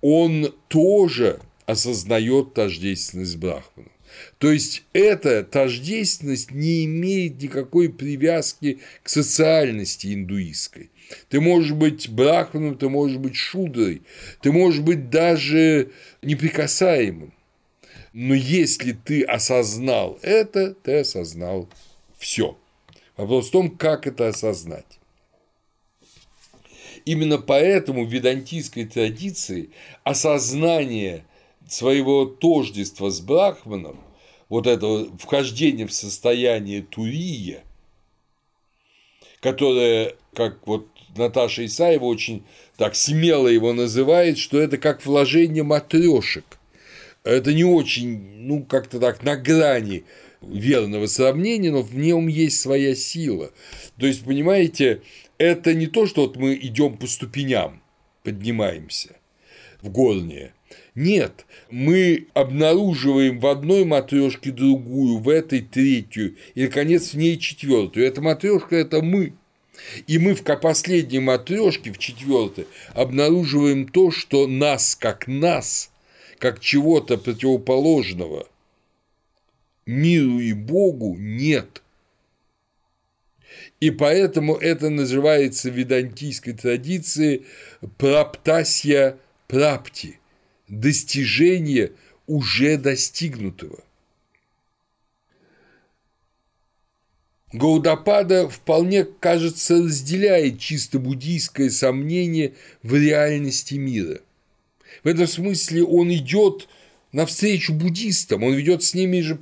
он тоже осознает тождественность брахмана. То есть эта тождественность не имеет никакой привязки к социальности индуистской. Ты можешь быть брахманом, ты можешь быть шудрой, ты можешь быть даже неприкасаемым. Но если ты осознал это, ты осознал все. Вопрос в том, как это осознать. Именно поэтому в ведантийской традиции осознание своего тождества с Брахманом вот это вхождение в состояние турия, которое, как вот Наташа Исаева очень так смело его называет, что это как вложение матрешек. Это не очень, ну, как-то так на грани верного сравнения, но в нем есть своя сила. То есть, понимаете, это не то, что вот мы идем по ступеням, поднимаемся в горнее, нет, мы обнаруживаем в одной матрешке другую, в этой третью, и, наконец, в ней четвертую. Эта матрешка – это мы. И мы в последней матрешке, в четвертой, обнаруживаем то, что нас, как нас, как чего-то противоположного миру и Богу нет. И поэтому это называется в ведантийской традиции праптасья прапти – достижение уже достигнутого. Гаудапада вполне, кажется, разделяет чисто буддийское сомнение в реальности мира. В этом смысле он идет навстречу буддистам, он ведет с ними же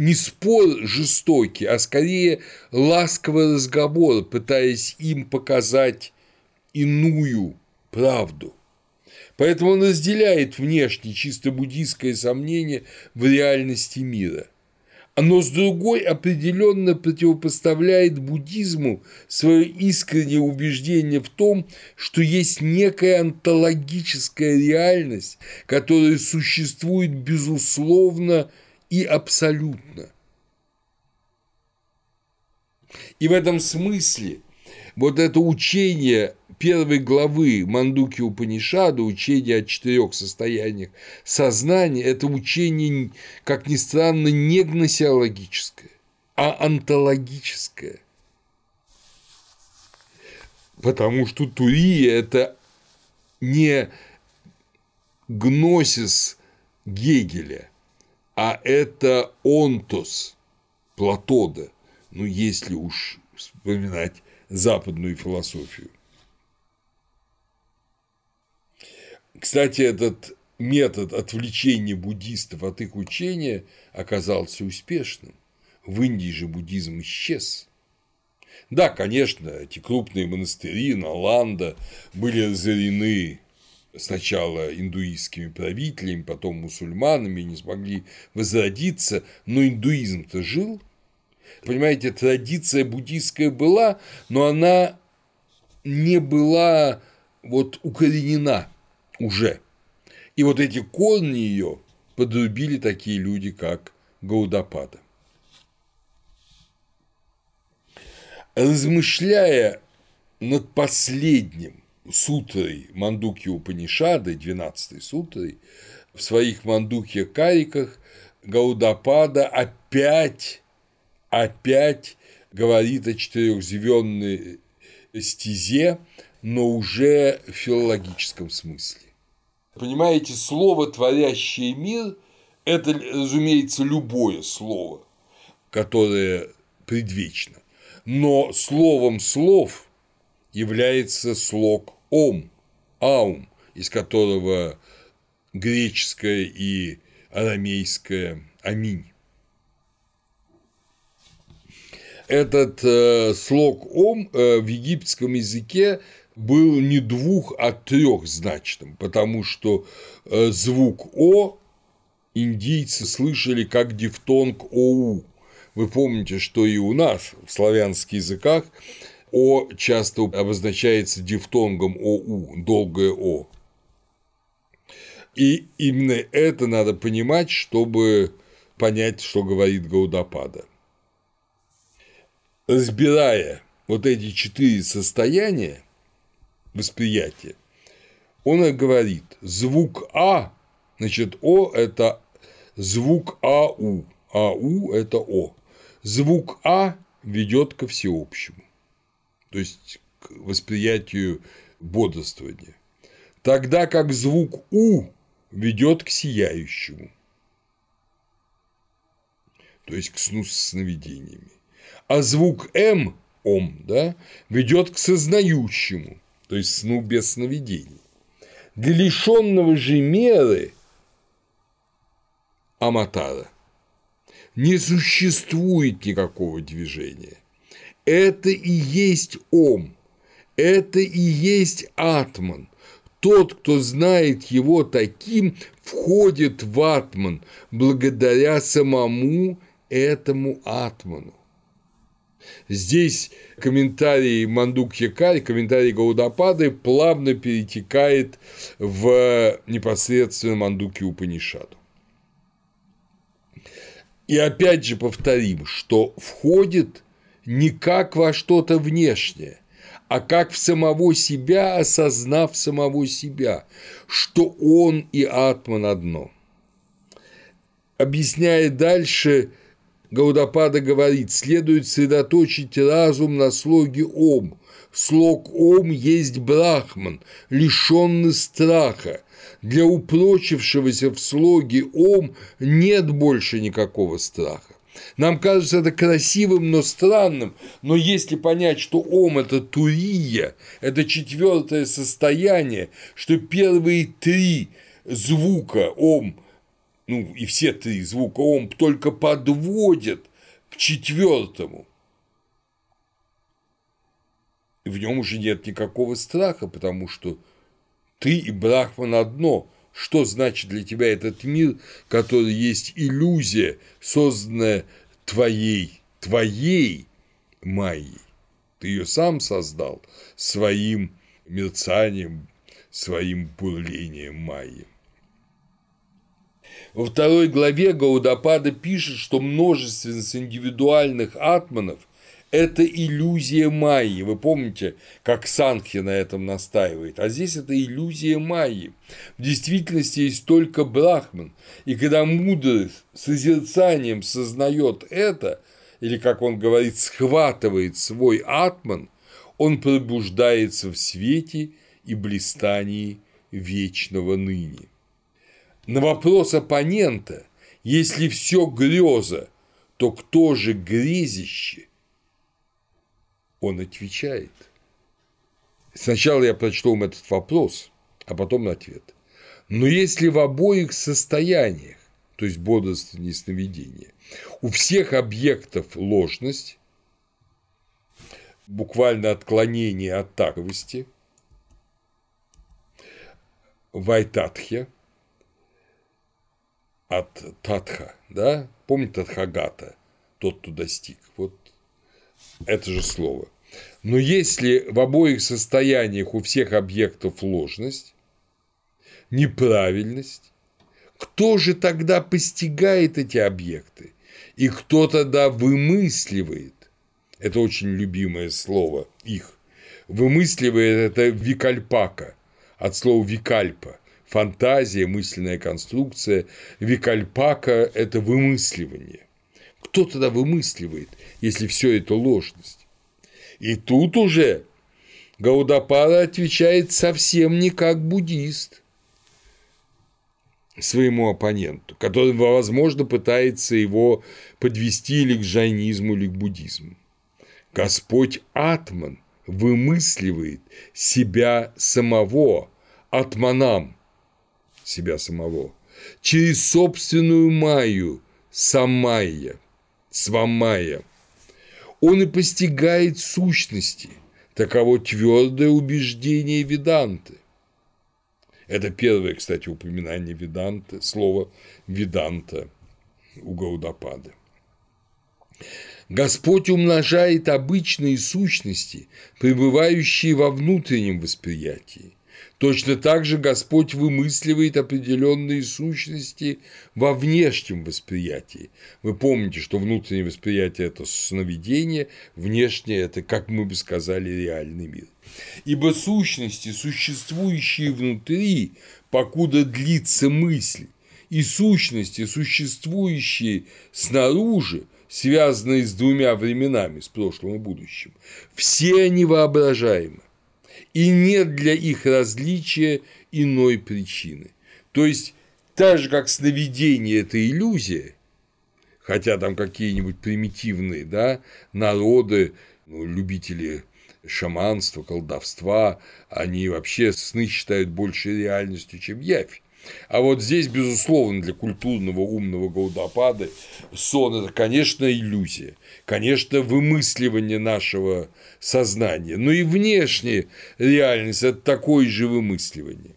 не спор жестокий, а скорее ласковый разговор, пытаясь им показать иную правду. Поэтому он разделяет внешне чисто буддийское сомнение в реальности мира. Но с другой определенно противопоставляет буддизму свое искреннее убеждение в том, что есть некая онтологическая реальность, которая существует безусловно и абсолютно. И в этом смысле вот это учение первой главы Мандуки Упанишада, учение о четырех состояниях сознания, это учение, как ни странно, не гносеологическое, а онтологическое. Потому что Турия – это не гносис Гегеля, а это онтос Платода, ну, если уж вспоминать западную философию. Кстати, этот метод отвлечения буддистов от их учения оказался успешным. В Индии же буддизм исчез. Да, конечно, эти крупные монастыри Наланда были разорены сначала индуистскими правителями, потом мусульманами, не смогли возродиться, но индуизм-то жил. Понимаете, традиция буддийская была, но она не была вот укоренена уже. И вот эти корни ее подрубили такие люди, как Гаудапада. Размышляя над последним сутрой Мандуки Упанишады, 12 сутрой, в своих Мандукья Кариках Гаудапада опять, опять говорит о четырехзвездной стезе, но уже в филологическом смысле. Понимаете, слово, творящее мир, это, разумеется, любое слово, которое предвечно. Но словом слов является слог «ом», «аум», из которого греческое и арамейское «аминь». Этот э, слог «ом» э, в египетском языке был не двух, а трехзначным, потому что э, звук «о» индийцы слышали как дифтонг «оу». Вы помните, что и у нас в славянских языках «о» часто обозначается дифтонгом «оу», долгое «о». И именно это надо понимать, чтобы понять, что говорит Гаудапада. Разбирая вот эти четыре состояния восприятия, он говорит, звук А, значит, О – это звук АУ, АУ – это О. Звук А ведет ко всеобщему, то есть к восприятию бодрствования, тогда как звук У ведет к сияющему, то есть к сну с сновидениями, а звук М, Ом, да, ведет к сознающему, то есть сну без сновидений. Для лишенного же меры Аматара не существует никакого движения. Это и есть Ом, это и есть Атман, тот, кто знает его таким, входит в атман благодаря самому этому атману. Здесь комментарий Мандук Якарь, комментарий Гаудапады плавно перетекает в непосредственно Мандуки Упанишаду. И опять же повторим, что входит не как во что-то внешнее, а как в самого себя, осознав самого себя, что он и Атман одно. Объясняя дальше, Гаудапада говорит, следует сосредоточить разум на слоге Ом. Слог Ом есть Брахман, лишенный страха. Для упрочившегося в слоге Ом нет больше никакого страха. Нам кажется это красивым, но странным, но если понять, что ом – это турия, это четвертое состояние, что первые три звука ом, ну и все три звука ом только подводят к четвертому, в нем уже нет никакого страха, потому что ты и Брахман одно – что значит для тебя этот мир, который есть иллюзия, созданная твоей, твоей Майей. Ты ее сам создал своим мерцанием, своим бурлением Майи. Во второй главе Гаудапада пишет, что множественность индивидуальных атманов это иллюзия Майи. Вы помните, как Санхи на этом настаивает. А здесь это иллюзия Майи. В действительности есть только Брахман. И когда мудрый созерцанием сознает это, или, как он говорит, схватывает свой атман, он пробуждается в свете и блистании вечного ныне. На вопрос оппонента, если все греза, то кто же грезище? Он отвечает. Сначала я прочту вам этот вопрос, а потом ответ. Но если в обоих состояниях, то есть бодрствование и сновидение, у всех объектов ложность, буквально отклонение от таковости, вайтатхе, от татха, да, помните татхагата, тот, кто достиг, вот это же слово. Но если в обоих состояниях у всех объектов ложность, неправильность, кто же тогда постигает эти объекты? И кто тогда вымысливает? Это очень любимое слово их. Вымысливает это викальпака, от слова викальпа. Фантазия, мысленная конструкция. Викальпака – это вымысливание. Кто тогда вымысливает, если все это ложность? И тут уже Гаудапара отвечает совсем не как буддист своему оппоненту, который, возможно, пытается его подвести или к джайнизму, или к буддизму. Господь Атман вымысливает себя самого, Атманам, себя самого, через собственную майю, самайя, свамайя. Он и постигает сущности, таково твердое убеждение Веданты. Это первое, кстати, упоминание Веданты, слово Веданта у Гаудапады. Господь умножает обычные сущности, пребывающие во внутреннем восприятии, Точно так же Господь вымысливает определенные сущности во внешнем восприятии. Вы помните, что внутреннее восприятие – это сновидение, внешнее – это, как мы бы сказали, реальный мир. Ибо сущности, существующие внутри, покуда длится мысль, и сущности, существующие снаружи, связанные с двумя временами, с прошлым и будущим, все они воображаемы и нет для их различия иной причины. То есть, так же, как сновидение – это иллюзия, хотя там какие-нибудь примитивные да, народы, ну, любители шаманства, колдовства, они вообще сны считают больше реальностью, чем явь. А вот здесь, безусловно, для культурного умного Гаудапады сон – это, конечно, иллюзия, конечно, вымысливание нашего сознания, но и внешняя реальность – это такое же вымысливание.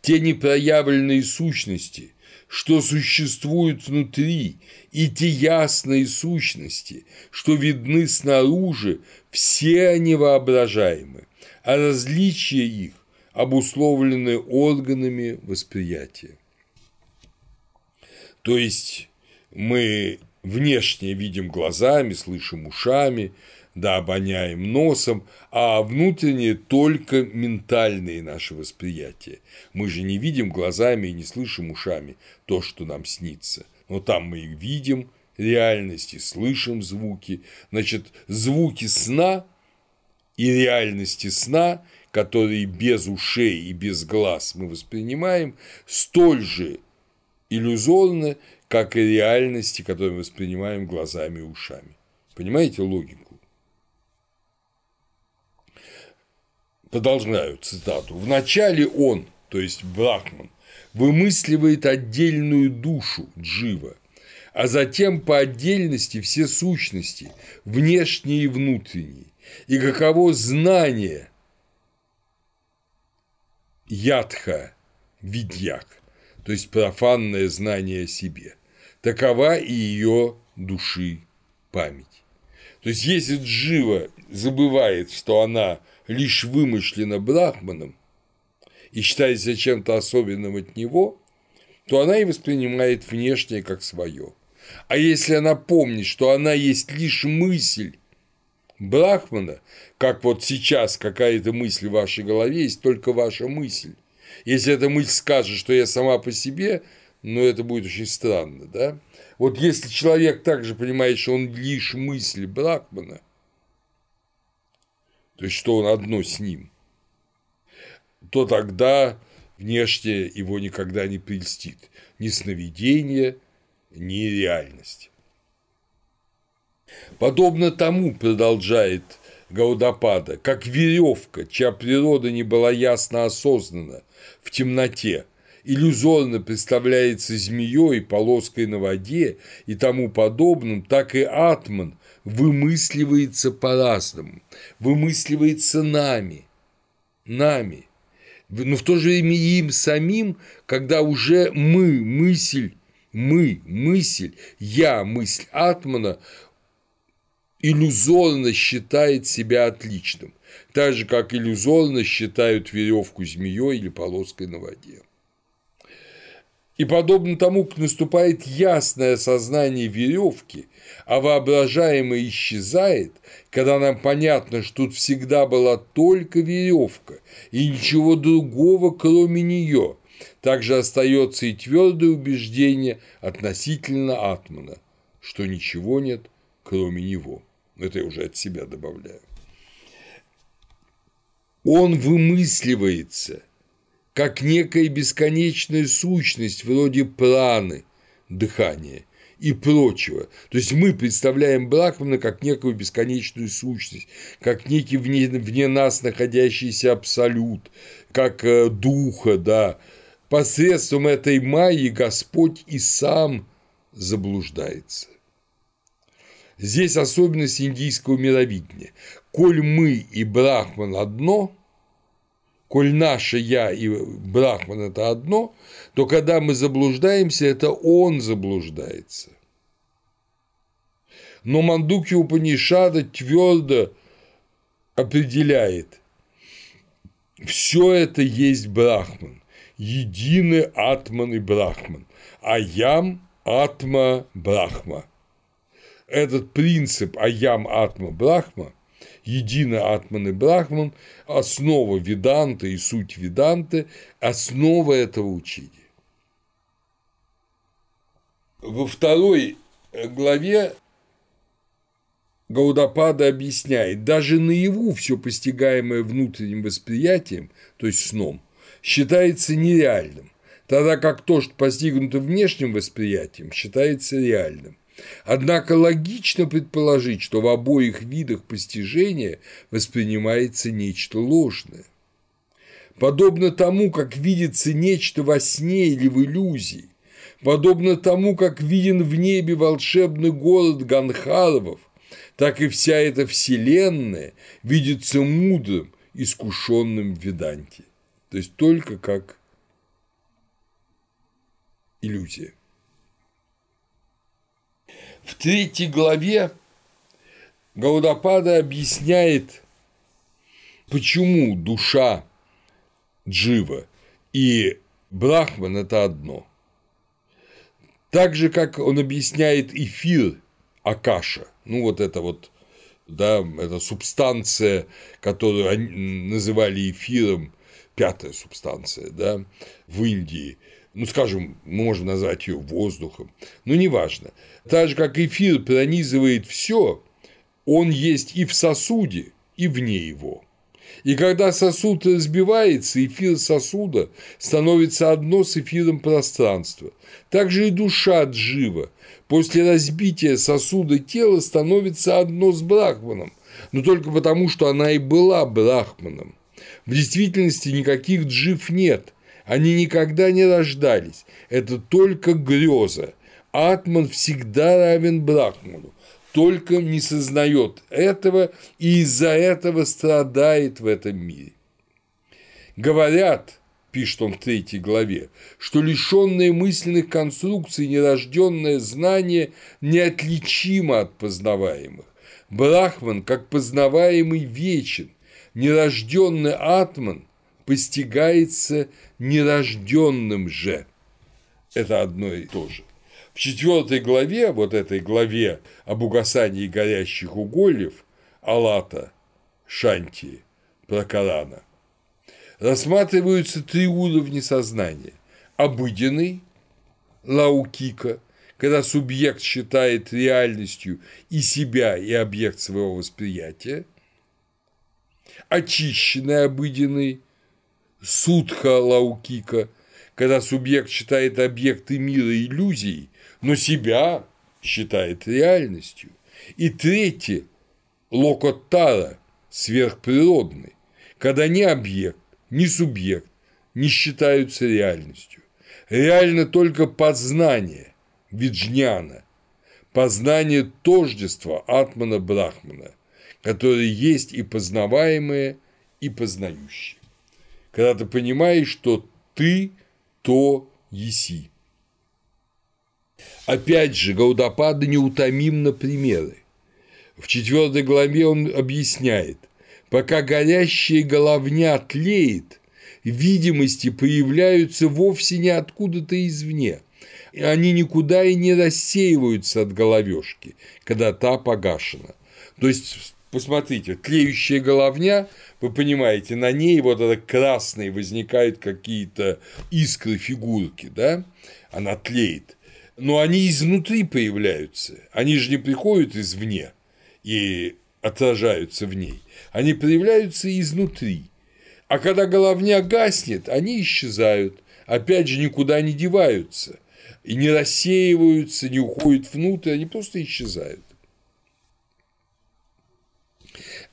Те непроявленные сущности, что существуют внутри, и те ясные сущности, что видны снаружи, все они воображаемы, а различия их обусловлены органами восприятия. То есть мы внешне видим глазами, слышим ушами, да, обоняем носом, а внутреннее только ментальные наши восприятия. Мы же не видим глазами и не слышим ушами то, что нам снится. Но там мы и видим реальности, слышим звуки. Значит, звуки сна и реальности сна которые без ушей и без глаз мы воспринимаем, столь же иллюзорны, как и реальности, которые мы воспринимаем глазами и ушами. Понимаете логику? Продолжаю цитату. Вначале он, то есть Брахман, вымысливает отдельную душу Джива, а затем по отдельности все сущности, внешние и внутренние, и каково знание ядха видьяк, то есть профанное знание о себе. Такова и ее души память. То есть, если Джива забывает, что она лишь вымышлена Брахманом и считается чем-то особенным от него, то она и воспринимает внешнее как свое. А если она помнит, что она есть лишь мысль Брахмана, как вот сейчас какая-то мысль в вашей голове, есть только ваша мысль. Если эта мысль скажет, что я сама по себе, ну, это будет очень странно, да? Вот если человек также понимает, что он лишь мысль Брахмана, то есть, что он одно с ним, то тогда внешне его никогда не прельстит ни сновидение, ни реальность. Подобно тому, продолжает Гаудапада, как веревка, чья природа не была ясно осознана в темноте, иллюзорно представляется змеей, полоской на воде и тому подобным, так и атман вымысливается по-разному, вымысливается нами, нами, но в то же время им самим, когда уже мы, мысль, мы, мысль, я, мысль атмана иллюзорно считает себя отличным, так же, как иллюзорно считают веревку змеей или полоской на воде. И подобно тому, как наступает ясное сознание веревки, а воображаемое исчезает, когда нам понятно, что тут всегда была только веревка и ничего другого, кроме нее, также остается и твердое убеждение относительно Атмана, что ничего нет, кроме него. Это я уже от себя добавляю. Он вымысливается – как некая бесконечная сущность вроде праны, дыхания и прочего. То есть мы представляем Брахмана как некую бесконечную сущность, как некий вне, вне нас находящийся абсолют, как э, духа, да. Посредством этой майи Господь и сам заблуждается. Здесь особенность индийского мировидения. Коль мы и Брахман одно – коль наше «я» и Брахман – это одно, то когда мы заблуждаемся, это он заблуждается. Но Мандуки Упанишада твердо определяет, все это есть Брахман, единый Атман и Брахман, Аям Атма Брахма. Этот принцип Аям Атма Брахма – единый Атман и Брахман, основа Веданта и суть Веданты, основа этого учения. Во второй главе Гаудапада объясняет, даже наяву все постигаемое внутренним восприятием, то есть сном, считается нереальным, тогда как то, что постигнуто внешним восприятием, считается реальным. Однако логично предположить, что в обоих видах постижения воспринимается нечто ложное. Подобно тому, как видится нечто во сне или в иллюзии, подобно тому, как виден в небе волшебный город Ганхаровов, так и вся эта вселенная видится мудрым, искушенным в Веданте, то есть только как иллюзия. В третьей главе Гаудапада объясняет, почему душа Джива и Брахман – это одно. Так же, как он объясняет эфир Акаша, ну вот это вот, да, это субстанция, которую они называли эфиром, пятая субстанция, да, в Индии – ну, скажем, мы можем назвать ее воздухом, но неважно. Так же, как эфир пронизывает все, он есть и в сосуде, и вне его. И когда сосуд разбивается, эфир сосуда становится одно с эфиром пространства. Также и душа джива после разбития сосуда тела становится одно с брахманом, но только потому, что она и была брахманом. В действительности никаких джив нет – они никогда не рождались. Это только греза. Атман всегда равен Брахману, только не сознает этого и из-за этого страдает в этом мире. Говорят, пишет он в третьей главе, что лишенное мысленных конструкций нерожденное знание неотличимо от познаваемых. Брахман, как познаваемый, вечен, нерожденный атман постигается нерожденным же. Это одно и то же. В четвертой главе, вот этой главе об угасании горящих угольев Алата, Шанти, Пракарана, рассматриваются три уровня сознания. Обыденный, лаукика, когда субъект считает реальностью и себя, и объект своего восприятия, очищенный обыденный, Шуддха Лаукика, когда субъект считает объекты мира иллюзией, но себя считает реальностью. И третье – Локоттара, сверхприродный, когда ни объект, ни субъект не считаются реальностью. Реально только познание виджняна, познание тождества Атмана-Брахмана, которое есть и познаваемое, и познающее когда ты понимаешь, что ты то еси. Опять же, Гаудапада неутомим на примеры. В четвертой главе он объясняет, пока горящая головня тлеет, видимости появляются вовсе не откуда-то извне. Они никуда и не рассеиваются от головешки, когда та погашена. То есть, посмотрите, тлеющая головня, вы понимаете, на ней вот это красные возникают какие-то искры, фигурки, да, она тлеет. Но они изнутри появляются, они же не приходят извне и отражаются в ней, они появляются изнутри. А когда головня гаснет, они исчезают, опять же никуда не деваются, и не рассеиваются, не уходят внутрь, они просто исчезают.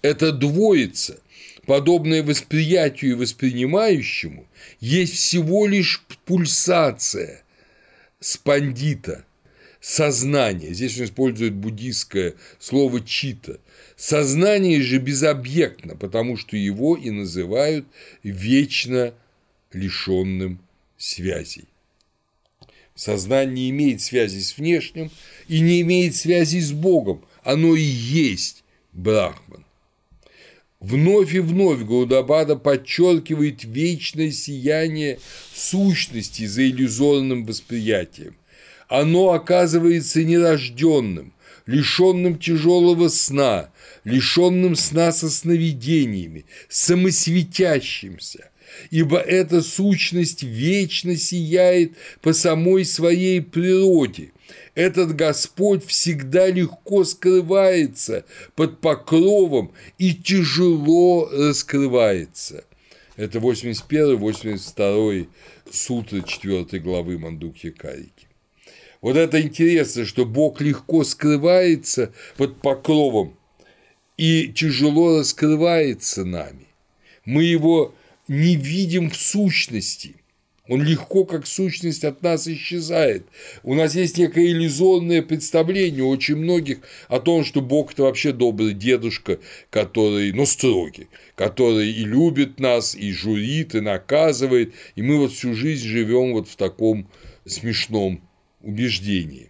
Это двоица, подобное восприятию и воспринимающему, есть всего лишь пульсация спандита, сознание. Здесь он использует буддийское слово чита. Сознание же безобъектно, потому что его и называют вечно лишенным связей. Сознание не имеет связи с внешним и не имеет связи с Богом. Оно и есть Брахман. Вновь и вновь Гаудабада подчеркивает вечное сияние сущности за иллюзорным восприятием. Оно оказывается нерожденным, лишенным тяжелого сна, лишенным сна со сновидениями, самосветящимся, ибо эта сущность вечно сияет по самой своей природе. Этот Господь всегда легко скрывается под покровом и тяжело раскрывается. Это 81-82 сутры 4 главы Мандукья Карики. Вот это интересно, что Бог легко скрывается под покровом и тяжело раскрывается нами. Мы его не видим в сущности. Он легко, как сущность, от нас исчезает. У нас есть некое иллюзорное представление у очень многих о том, что Бог – это вообще добрый дедушка, который, но строгий, который и любит нас, и журит, и наказывает, и мы вот всю жизнь живем вот в таком смешном убеждении.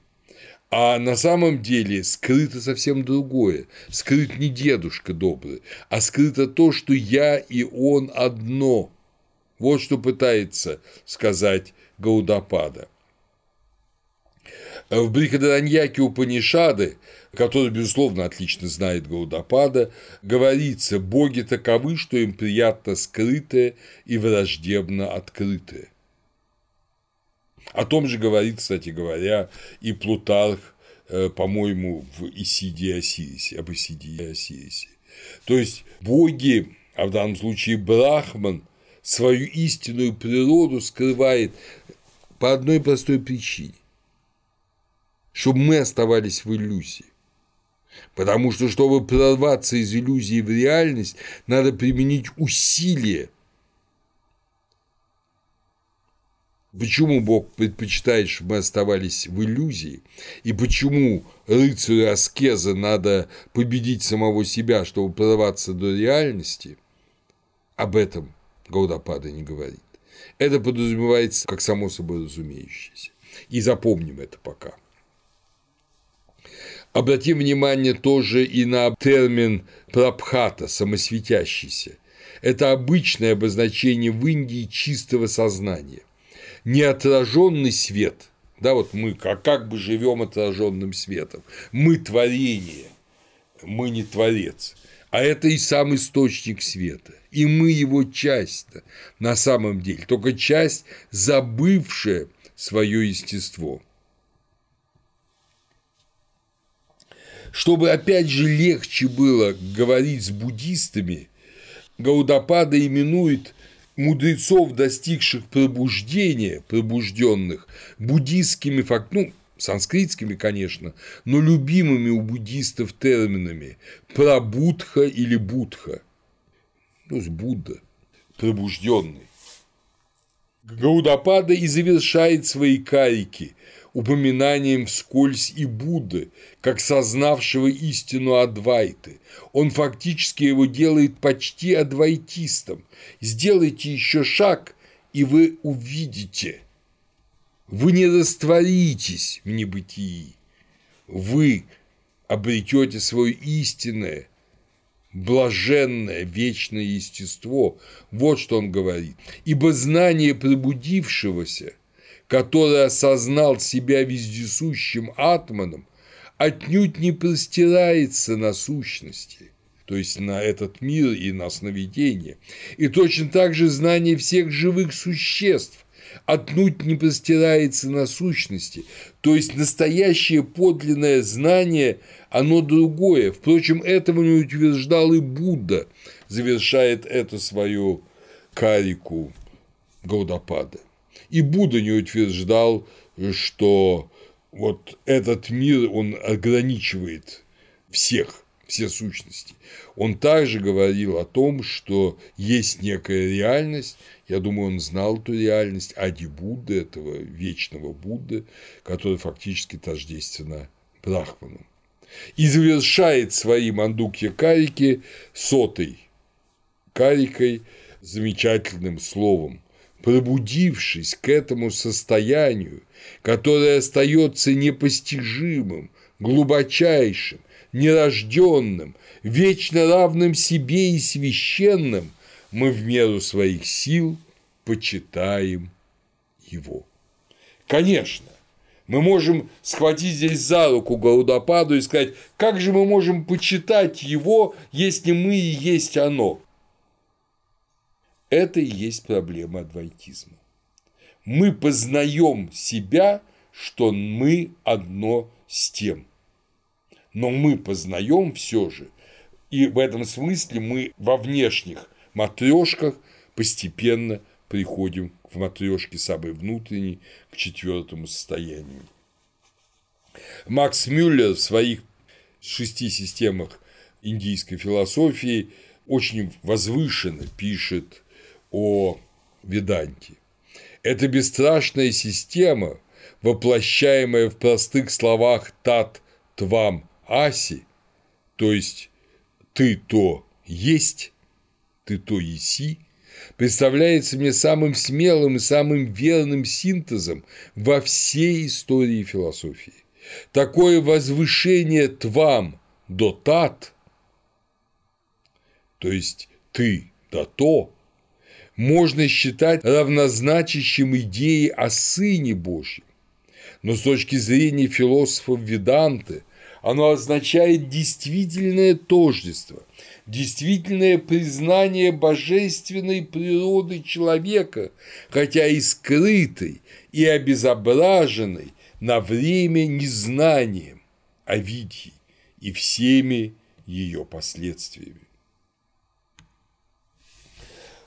А на самом деле скрыто совсем другое. Скрыт не дедушка добрый, а скрыто то, что я и он одно. Вот что пытается сказать Гаудапада. В Брихадараньяке Упанишады, который, безусловно, отлично знает Гаудапада, говорится, боги таковы, что им приятно скрытое и враждебно открытое. О том же говорит, кстати говоря, и Плутарх, э, по-моему, в Исиде Осирисе, об Исиде Осирисе. То есть боги, а в данном случае Брахман, свою истинную природу скрывает по одной простой причине, чтобы мы оставались в иллюзии. Потому что, чтобы прорваться из иллюзии в реальность, надо применить усилия Почему Бог предпочитает, чтобы мы оставались в иллюзии? И почему рыцарю аскеза надо победить самого себя, чтобы прорваться до реальности? Об этом Гаудапада не говорит. Это подразумевается как само собой разумеющееся. И запомним это пока. Обратим внимание тоже и на термин прабхата, самосветящийся. Это обычное обозначение в Индии чистого сознания неотраженный свет. Да, вот мы как, как бы живем отраженным светом. Мы творение, мы не творец. А это и сам источник света. И мы его часть на самом деле, только часть, забывшая свое естество. Чтобы опять же легче было говорить с буддистами, Гаудапада именует мудрецов, достигших пробуждения, пробужденных, буддистскими фактами, ну, санскритскими, конечно, но любимыми у буддистов терминами прабудха или будха, то есть Будда, пробужденный. Гаудапада и завершает свои карики упоминанием вскользь и Будды, как сознавшего истину Адвайты. Он фактически его делает почти адвайтистом. Сделайте еще шаг, и вы увидите. Вы не растворитесь в небытии. Вы обретете свое истинное, блаженное, вечное естество. Вот что он говорит. Ибо знание пробудившегося, который осознал себя вездесущим атманом, отнюдь не простирается на сущности, то есть на этот мир и на сновидение. И точно так же знание всех живых существ отнюдь не простирается на сущности, то есть настоящее подлинное знание, оно другое. Впрочем, этого не утверждал и Будда, завершает эту свою карику Гаудапада. И Будда не утверждал, что вот этот мир, он ограничивает всех, все сущности. Он также говорил о том, что есть некая реальность, я думаю, он знал эту реальность Ади Будды, этого вечного Будды, который фактически тождественно Брахману. И завершает свои мандукья карики сотой карикой замечательным словом, пробудившись к этому состоянию, которое остается непостижимым, глубочайшим, нерожденным, вечно равным себе и священным, мы в меру своих сил почитаем его. Конечно, мы можем схватить здесь за руку Гаудападу и сказать, как же мы можем почитать его, если мы и есть оно. Это и есть проблема адвайтизма. Мы познаем себя, что мы одно с тем. Но мы познаем все же, и в этом смысле мы во внешних матрешках постепенно приходим в матрешке самой внутренней, к четвертому состоянию. Макс Мюллер в своих шести системах индийской философии очень возвышенно пишет о Веданте. Это бесстрашная система, воплощаемая в простых словах «тат твам аси», то есть «ты то есть», «ты то еси», представляется мне самым смелым и самым верным синтезом во всей истории философии. Такое возвышение твам до тат, то есть ты до то, можно считать равнозначащим идее о Сыне Божьем. Но с точки зрения философов Веданты оно означает действительное тождество, действительное признание божественной природы человека, хотя и скрытой, и обезображенной на время незнанием о виде и всеми ее последствиями.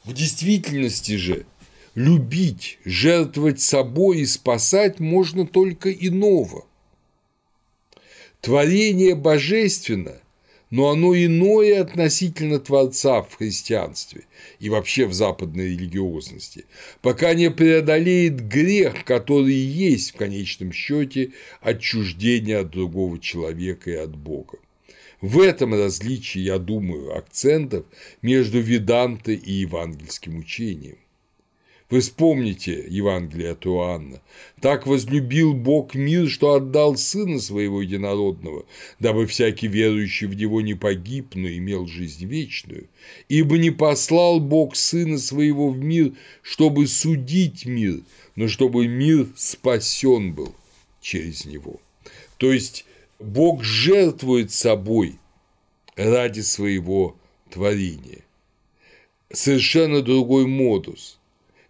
В действительности же любить, жертвовать собой и спасать можно только иного. Творение божественно, но оно иное относительно Творца в христианстве и вообще в западной религиозности, пока не преодолеет грех, который есть в конечном счете отчуждение от другого человека и от Бога. В этом различие, я думаю, акцентов между ведантой и евангельским учением. Вы вспомните Евангелие от Иоанна. «Так возлюбил Бог мир, что отдал Сына Своего Единородного, дабы всякий верующий в Него не погиб, но имел жизнь вечную. Ибо не послал Бог Сына Своего в мир, чтобы судить мир, но чтобы мир спасен был через Него». То есть Бог жертвует собой ради своего творения. Совершенно другой модус.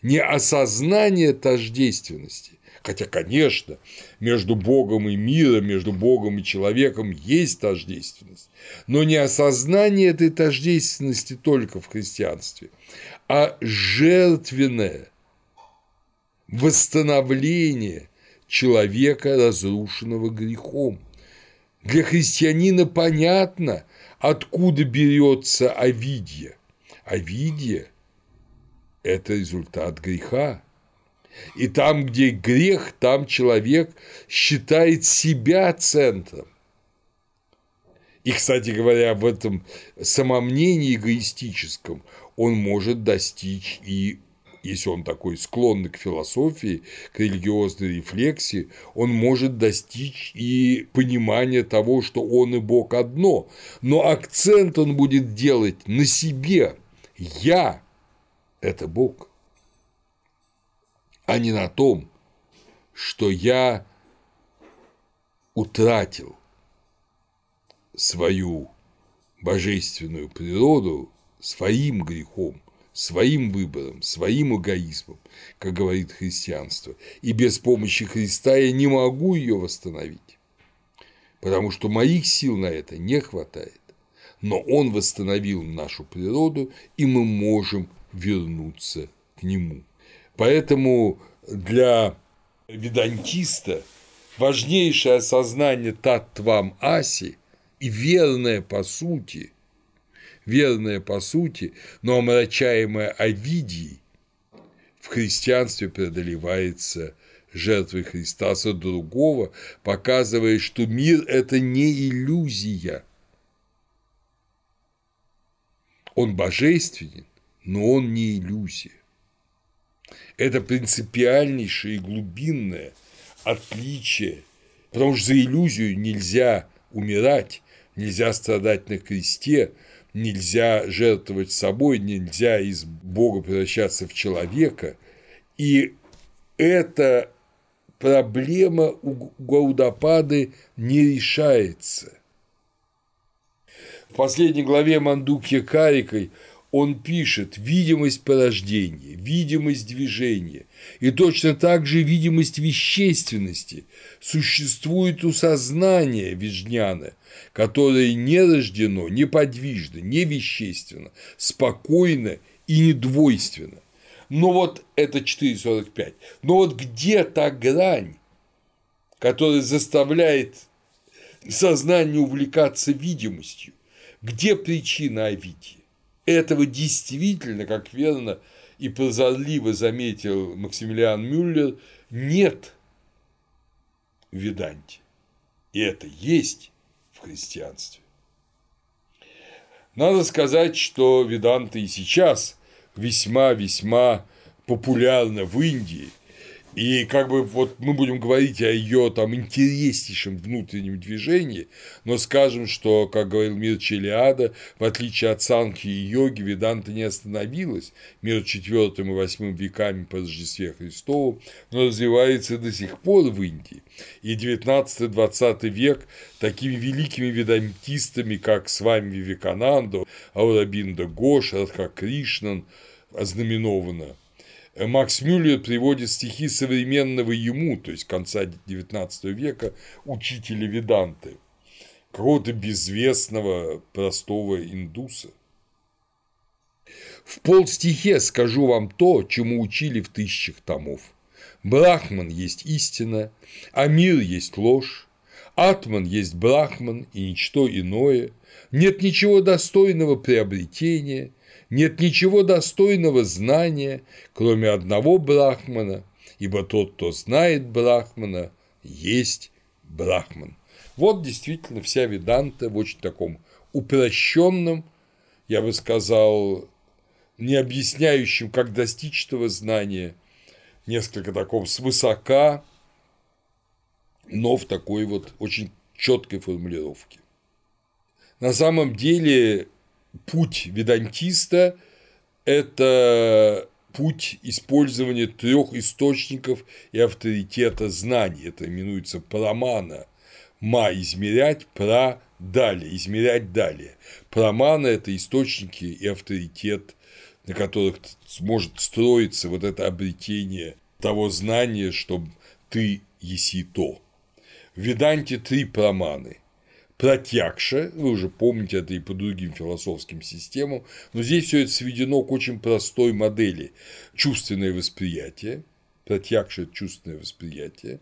Не осознание тождественности, хотя, конечно, между Богом и миром, между Богом и человеком есть тождественность, но не осознание этой тождественности только в христианстве, а жертвенное восстановление человека, разрушенного грехом – для христианина понятно, откуда берется Овидье. Овидье – это результат греха. И там, где грех, там человек считает себя центром. И, кстати говоря, в этом самомнении эгоистическом он может достичь и если он такой склонный к философии, к религиозной рефлексии, он может достичь и понимания того, что он и Бог одно, но акцент он будет делать на себе. Я – это Бог, а не на том, что я утратил свою божественную природу своим грехом, своим выбором, своим эгоизмом, как говорит христианство, и без помощи Христа я не могу ее восстановить, потому что моих сил на это не хватает. Но Он восстановил нашу природу, и мы можем вернуться к Нему. Поэтому для ведантиста важнейшее осознание таттвам аси и верное по сути, верное по сути, но омрачаемое Овидией, в христианстве преодолевается жертвой Христа со другого, показывая, что мир – это не иллюзия. Он божественен, но он не иллюзия. Это принципиальнейшее и глубинное отличие, потому что за иллюзию нельзя умирать, нельзя страдать на кресте, нельзя жертвовать собой, нельзя из Бога превращаться в человека. И эта проблема у Гаудапады не решается. В последней главе Мандукья Карикой он пишет видимость порождения, видимость движения, и точно так же видимость вещественности существует у сознания Вижняна, которое не рождено, неподвижно, не вещественно, спокойно и недвойственно. Но вот это 4,45. Но вот где та грань, которая заставляет сознание увлекаться видимостью? Где причина Овидия? Этого действительно, как верно и прозорливо заметил Максимилиан Мюллер, нет в Веданте. И это есть в христианстве. Надо сказать, что Веданта и сейчас весьма-весьма популярна в Индии – и как бы вот мы будем говорить о ее там интереснейшем внутреннем движении, но скажем, что, как говорил Мир Челиада, в отличие от Санхи и йоги, Веданта не остановилась между четвертым и восьмым веками по Рождестве Христову, но развивается до сих пор в Индии. И 19-20 век такими великими ведантистами, как с вами Вивекананда, Аурабинда Гош, Радха Кришнан, ознаменовано – Макс Мюллер приводит стихи современного ему, то есть конца XIX века, учителя Веданты, какого-то безвестного простого индуса. В полстихе скажу вам то, чему учили в тысячах томов. Брахман есть истина, а мир есть ложь, Атман есть Брахман и ничто иное, нет ничего достойного приобретения – нет ничего достойного знания, кроме одного Брахмана, ибо тот, кто знает Брахмана, есть Брахман. Вот действительно вся Веданта в очень таком упрощенном, я бы сказал, не объясняющем, как достичь этого знания, несколько таком свысока, но в такой вот очень четкой формулировке. На самом деле путь ведантиста – это путь использования трех источников и авторитета знаний. Это именуется прамана. Ма – измерять, пра – далее, измерять далее. Прамана – это источники и авторитет, на которых сможет строиться вот это обретение того знания, что ты еси то. В Веданте три праманы Пратьякша, вы уже помните это и по другим философским системам, но здесь все это сведено к очень простой модели. Чувственное восприятие, это чувственное восприятие,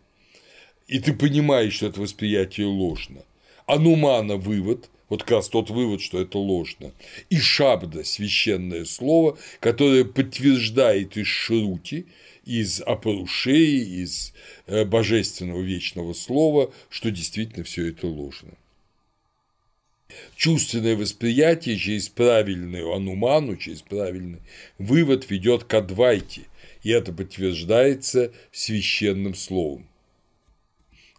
и ты понимаешь, что это восприятие ложно. Анумана – вывод, вот как раз тот вывод, что это ложно. И шабда – священное слово, которое подтверждает из шрути, из апарушеи, из э, божественного вечного слова, что действительно все это ложно. Чувственное восприятие через правильную ануману, через правильный вывод ведет к адвайте, и это подтверждается священным словом.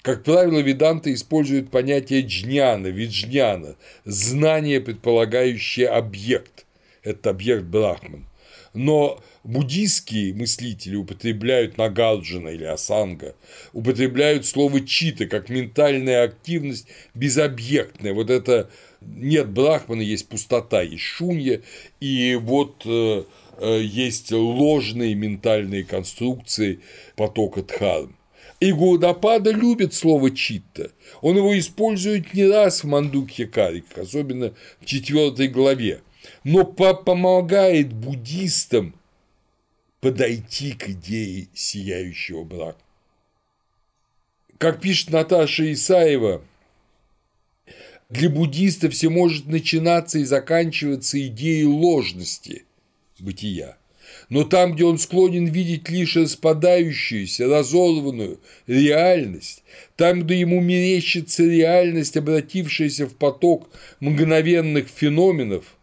Как правило, веданты используют понятие джняна, виджняна, знание, предполагающее объект. Это объект Брахман. Но буддийские мыслители употребляют нагарджана или асанга, употребляют слово чита как ментальная активность безобъектная. Вот это нет брахмана, есть пустота, есть шунья, и вот э, э, есть ложные ментальные конструкции потока дхарм. И Гаудапада любит слово читта. Он его использует не раз в Мандукхе Карик, особенно в четвертой главе, но помогает буддистам подойти к идее сияющего брака. Как пишет Наташа Исаева, для буддиста все может начинаться и заканчиваться идеей ложности бытия но там, где он склонен видеть лишь распадающуюся, разорванную реальность, там, где ему мерещится реальность, обратившаяся в поток мгновенных феноменов,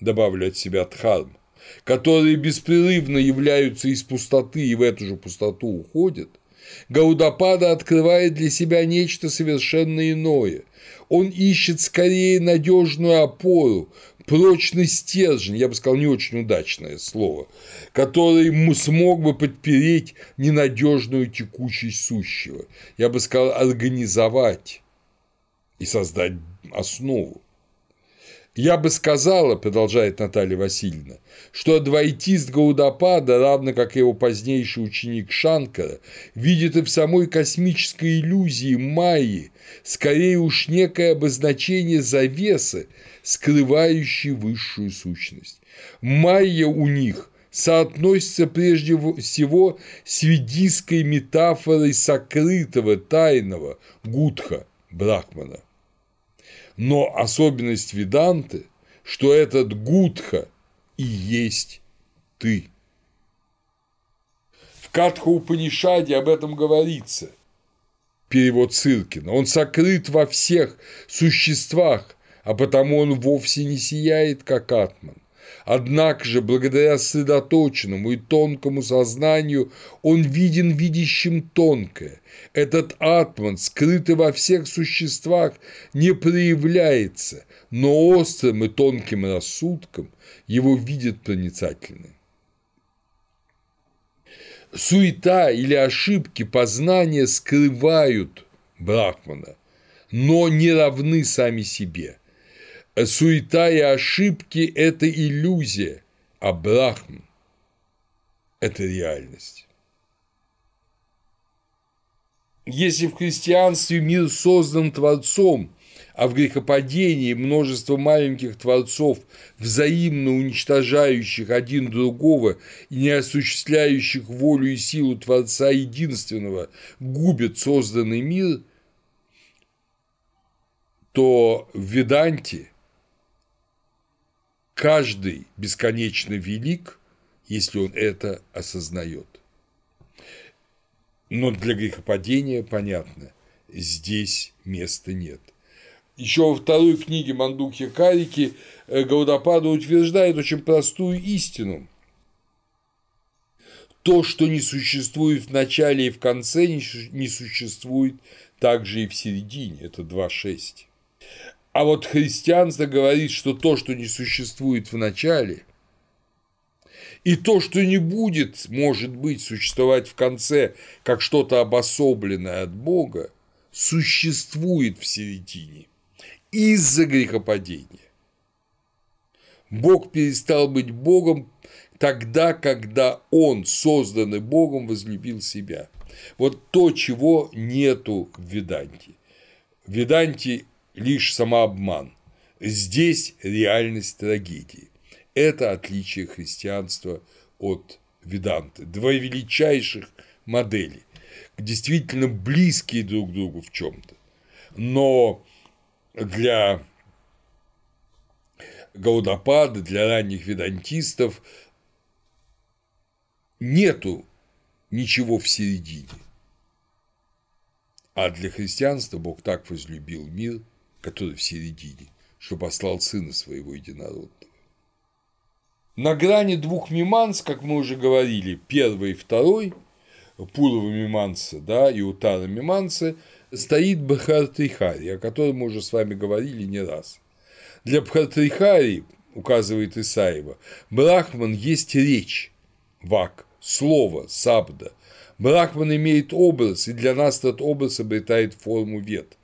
добавлю от себя Дхарм, которые беспрерывно являются из пустоты и в эту же пустоту уходят, Гаудапада открывает для себя нечто совершенно иное. Он ищет скорее надежную опору, прочный стержень, я бы сказал, не очень удачное слово, который смог бы подпереть ненадежную текучесть сущего, я бы сказал, организовать и создать основу. Я бы сказала, продолжает Наталья Васильевна, что адвайтист Гаудапада, равно как и его позднейший ученик Шанкара, видит и в самой космической иллюзии Майи скорее уж некое обозначение завесы, скрывающей высшую сущность. Майя у них соотносится прежде всего с ведийской метафорой сокрытого, тайного Гудха Брахмана – но особенность Веданты, что этот Гудха и есть ты. В Катха Упанишаде об этом говорится. Перевод Циркина. Он сокрыт во всех существах, а потому он вовсе не сияет, как Атман. Однако же, благодаря сосредоточенному и тонкому сознанию, он виден видящим тонкое. Этот атман, скрытый во всех существах, не проявляется, но острым и тонким рассудком его видят проницательным. Суета или ошибки познания скрывают Брахмана, но не равны сами себе – суета и ошибки – это иллюзия, а Брахм – это реальность. Если в христианстве мир создан Творцом, а в грехопадении множество маленьких творцов, взаимно уничтожающих один другого и не осуществляющих волю и силу Творца единственного, губят созданный мир, то в Веданте Каждый бесконечно велик, если он это осознает. Но для грехопадения, понятно, здесь места нет. Еще во второй книге Мандухи Карики э, Гаудапада утверждает очень простую истину. То, что не существует в начале и в конце, не существует также и в середине. Это 2.6. А вот христианство говорит, что то, что не существует в начале, и то, что не будет, может быть, существовать в конце, как что-то обособленное от Бога, существует в середине из-за грехопадения. Бог перестал быть Богом тогда, когда Он, созданный Богом, возлюбил себя. Вот то, чего нету в Веданте. В Веданте лишь самообман. Здесь реальность трагедии. Это отличие христианства от Веданты. Два величайших модели, действительно близкие друг к другу в чем-то. Но для Гаудапада, для ранних ведантистов нету ничего в середине. А для христианства Бог так возлюбил мир, который в середине, что послал Сына Своего Единородного. На грани двух миманс, как мы уже говорили, первый и второй, Пурова миманса да, и Утара миманса, стоит Бхартрихари, о котором мы уже с вами говорили не раз. Для Бхартрихари, указывает Исаева, Брахман есть речь, вак, слово, сабда. Брахман имеет образ, и для нас этот образ обретает форму вет.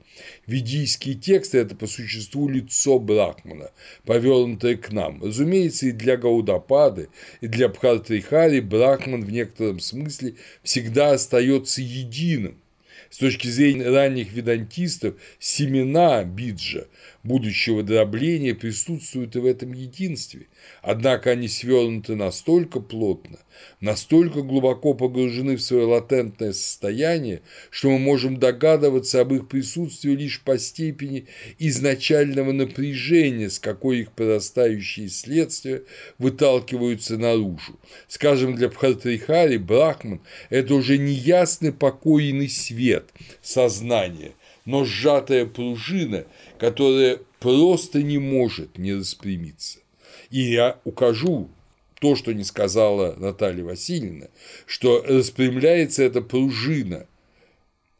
Ведийские тексты – это по существу лицо Брахмана, повернутое к нам. Разумеется, и для Гаудапады, и для Бхартрихари Брахман в некотором смысле всегда остается единым. С точки зрения ранних ведантистов, семена биджа будущего дробления присутствуют и в этом единстве, однако они свернуты настолько плотно, настолько глубоко погружены в свое латентное состояние, что мы можем догадываться об их присутствии лишь по степени изначального напряжения, с какой их прорастающие следствия выталкиваются наружу. Скажем, для Бхартрихари Брахман – это уже неясный покойный свет, сознание, но сжатая пружина, которая просто не может не распрямиться. И я укажу то, что не сказала Наталья Васильевна, что распрямляется эта пружина,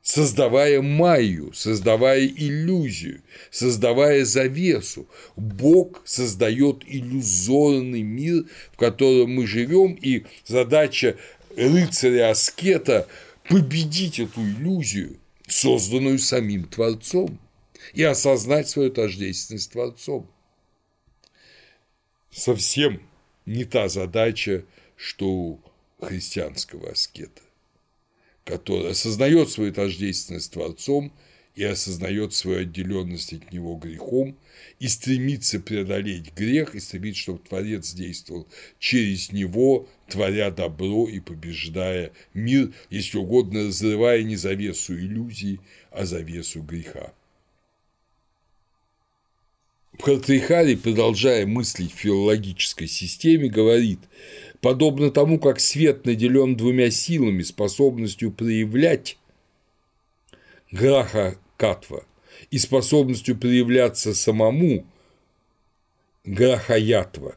создавая майю, создавая иллюзию, создавая завесу. Бог создает иллюзорный мир, в котором мы живем, и задача рыцаря-аскета – победить эту иллюзию, созданную самим Творцом, и осознать свою тождественность Творцом. Совсем не та задача, что у христианского аскета, который осознает свою тождественность Творцом и осознает свою отделенность от него грехом и стремится преодолеть грех и стремится, чтобы Творец действовал через него, творя добро и побеждая мир, если угодно, разрывая не завесу иллюзий, а завесу греха. Протрихарий, продолжая мыслить в филологической системе, говорит, подобно тому, как свет наделен двумя силами, способностью проявлять граха катва и способностью проявляться самому грахаятва,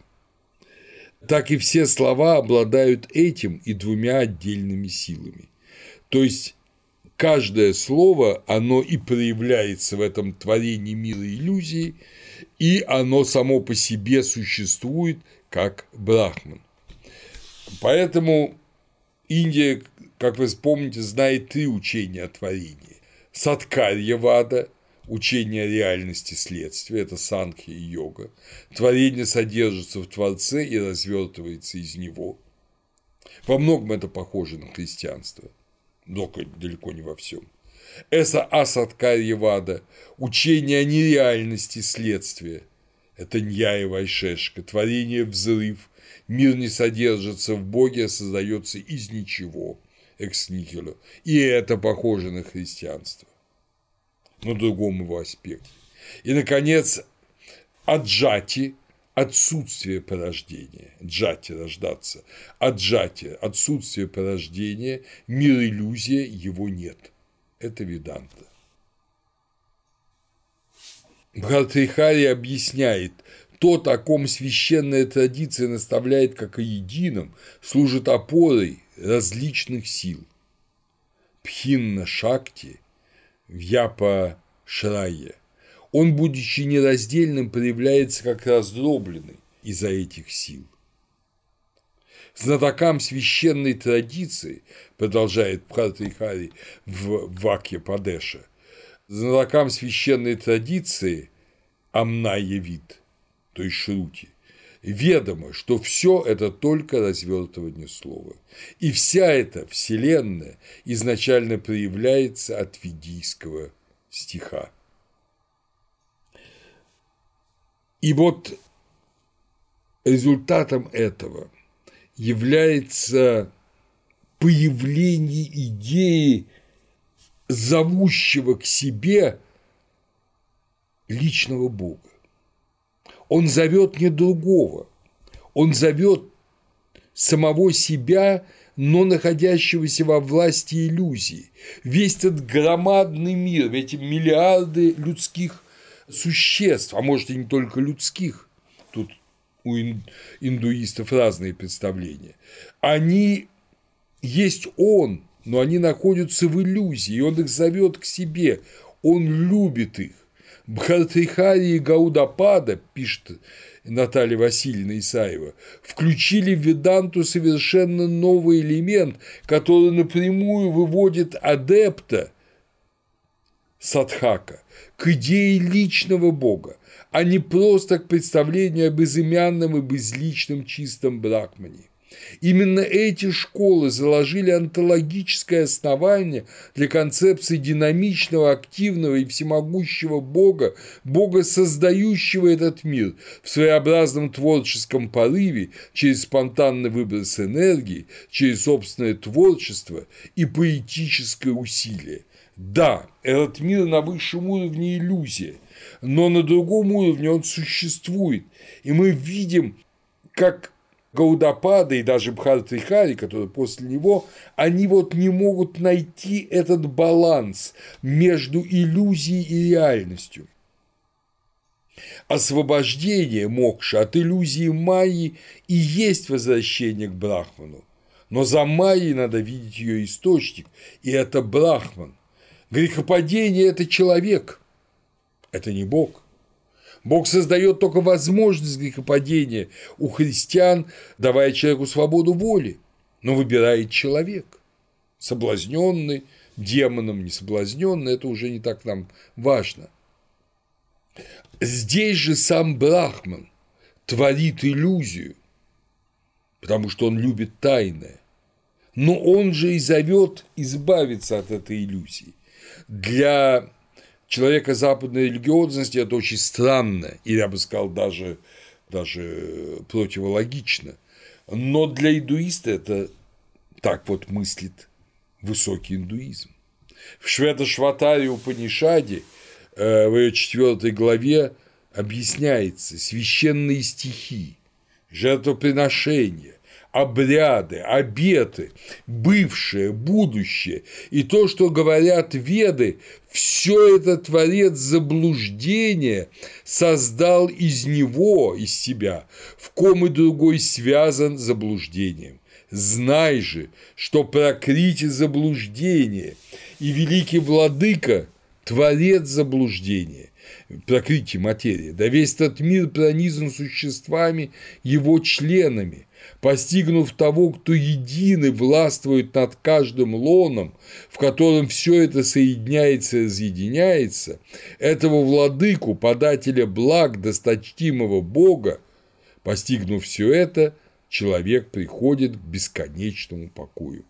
так и все слова обладают этим и двумя отдельными силами. То есть каждое слово, оно и проявляется в этом творении мира иллюзии – и оно само по себе существует как брахман. Поэтому Индия, как вы вспомните, знает три учения о творении. Садкарья Вада – учение о реальности следствия, это санхи и йога. Творение содержится в Творце и развертывается из него. Во многом это похоже на христианство, но далеко не во всем. Это Асадкарьевада, учение о нереальности следствия. Это Ньяева Шешка, творение взрыв, мир не содержится в Боге, а создается из ничего, экс-нихило. И это похоже на христианство, но другом его аспекте. И, наконец, аджати – отсутствие порождения, джати – рождаться, аджати – отсутствие порождения, мир иллюзия, его нет – это Веданта. Бхартрихари объясняет, то, о ком священная традиция наставляет как о едином, служит опорой различных сил. Пхинна Шакти, Вьяпа Шрая. Он, будучи нераздельным, проявляется как раздробленный из-за этих сил. Знатокам священной традиции, продолжает Бхартрихари в Вакье Падеша, знатокам священной традиции Амна явит, то есть Шрути, ведомо, что все это только развертывание слова. И вся эта вселенная изначально проявляется от ведийского стиха. И вот результатом этого – является появление идеи, зовущего к себе личного Бога. Он зовет не другого, он зовет самого себя, но находящегося во власти иллюзии. Весь этот громадный мир, эти миллиарды людских существ, а может и не только людских, тут у индуистов разные представления. Они есть он, но они находятся в иллюзии, и он их зовет к себе, он любит их. Бхартихари и Гаудапада, пишет Наталья Васильевна Исаева, включили в Веданту совершенно новый элемент, который напрямую выводит адепта садхака к идее личного Бога, а не просто к представлению о безымянном и безличном чистом брахмане. Именно эти школы заложили онтологическое основание для концепции динамичного, активного и всемогущего Бога, Бога, создающего этот мир в своеобразном творческом порыве через спонтанный выброс энергии, через собственное творчество и поэтическое усилие. Да, этот мир на высшем уровне иллюзия, но на другом уровне он существует, и мы видим, как Гаудапада и даже Бхартрихари, которые после него, они вот не могут найти этот баланс между иллюзией и реальностью. Освобождение мокша от иллюзии Майи и есть возвращение к Брахману. Но за Майей надо видеть ее источник, и это Брахман. Грехопадение – это человек, это не Бог – Бог создает только возможность грехопадения у христиан, давая человеку свободу воли, но выбирает человек. Соблазненный демоном, не соблазненный, это уже не так нам важно. Здесь же сам Брахман творит иллюзию, потому что он любит тайное. Но он же и зовет избавиться от этой иллюзии. Для человека западной религиозности это очень странно, или я бы сказал, даже, даже противологично. Но для индуиста это так вот мыслит высокий индуизм. В Швета-Шватаре Упанишаде э, в ее четвертой главе объясняется священные стихи, жертвоприношения, обряды, обеты, бывшее, будущее. И то, что говорят веды, все это Творец заблуждения создал из него, из себя, в ком и другой связан заблуждением. Знай же, что прокрите заблуждение, и великий владыка – Творец заблуждения, прокрытие материи, да весь этот мир пронизан существами, его членами, постигнув того, кто единый властвует над каждым лоном, в котором все это соединяется и разъединяется, этого владыку, подателя благ досточтимого Бога, постигнув все это, человек приходит к бесконечному покою.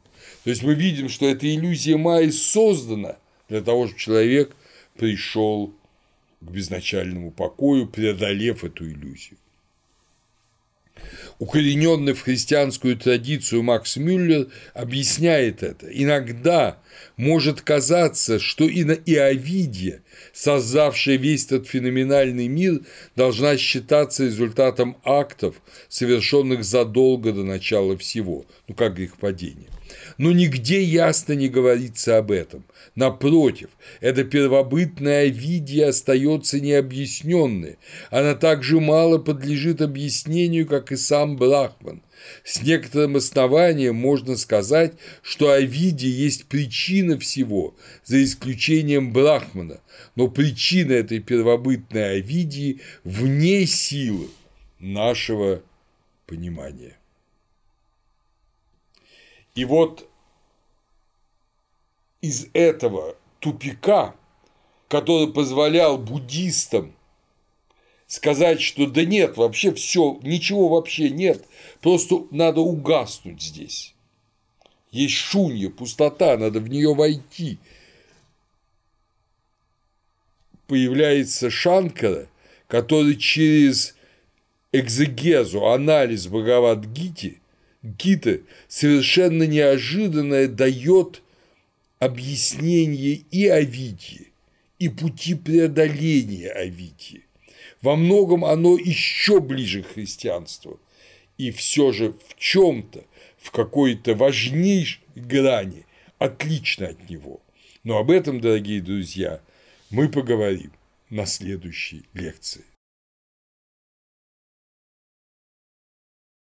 То есть мы видим, что эта иллюзия Майи создана для того, чтобы человек пришел к безначальному покою, преодолев эту иллюзию. Укорененный в христианскую традицию Макс Мюллер объясняет это. Иногда может казаться, что и на Иовидия, создавшая весь этот феноменальный мир, должна считаться результатом актов, совершенных задолго до начала всего, ну как грехопадение. Но нигде ясно не говорится об этом. Напротив, эта первобытная виде остается необъясненной. Она также мало подлежит объяснению, как и сам Брахман. С некоторым основанием можно сказать, что Овидия есть причина всего, за исключением Брахмана, но причина этой первобытной Овидии вне силы нашего понимания. И вот из этого тупика, который позволял буддистам сказать, что да нет, вообще все, ничего вообще нет, просто надо угаснуть здесь. Есть шунья, пустота, надо в нее войти. Появляется Шанкара, который через экзегезу, анализ Бхагавад-гити, Гиты совершенно неожиданное дает объяснение и Овидии, и пути преодоления Овидии. Во многом оно еще ближе к христианству, и все же в чем-то, в какой-то важнейшей грани отлично от него. Но об этом, дорогие друзья, мы поговорим на следующей лекции.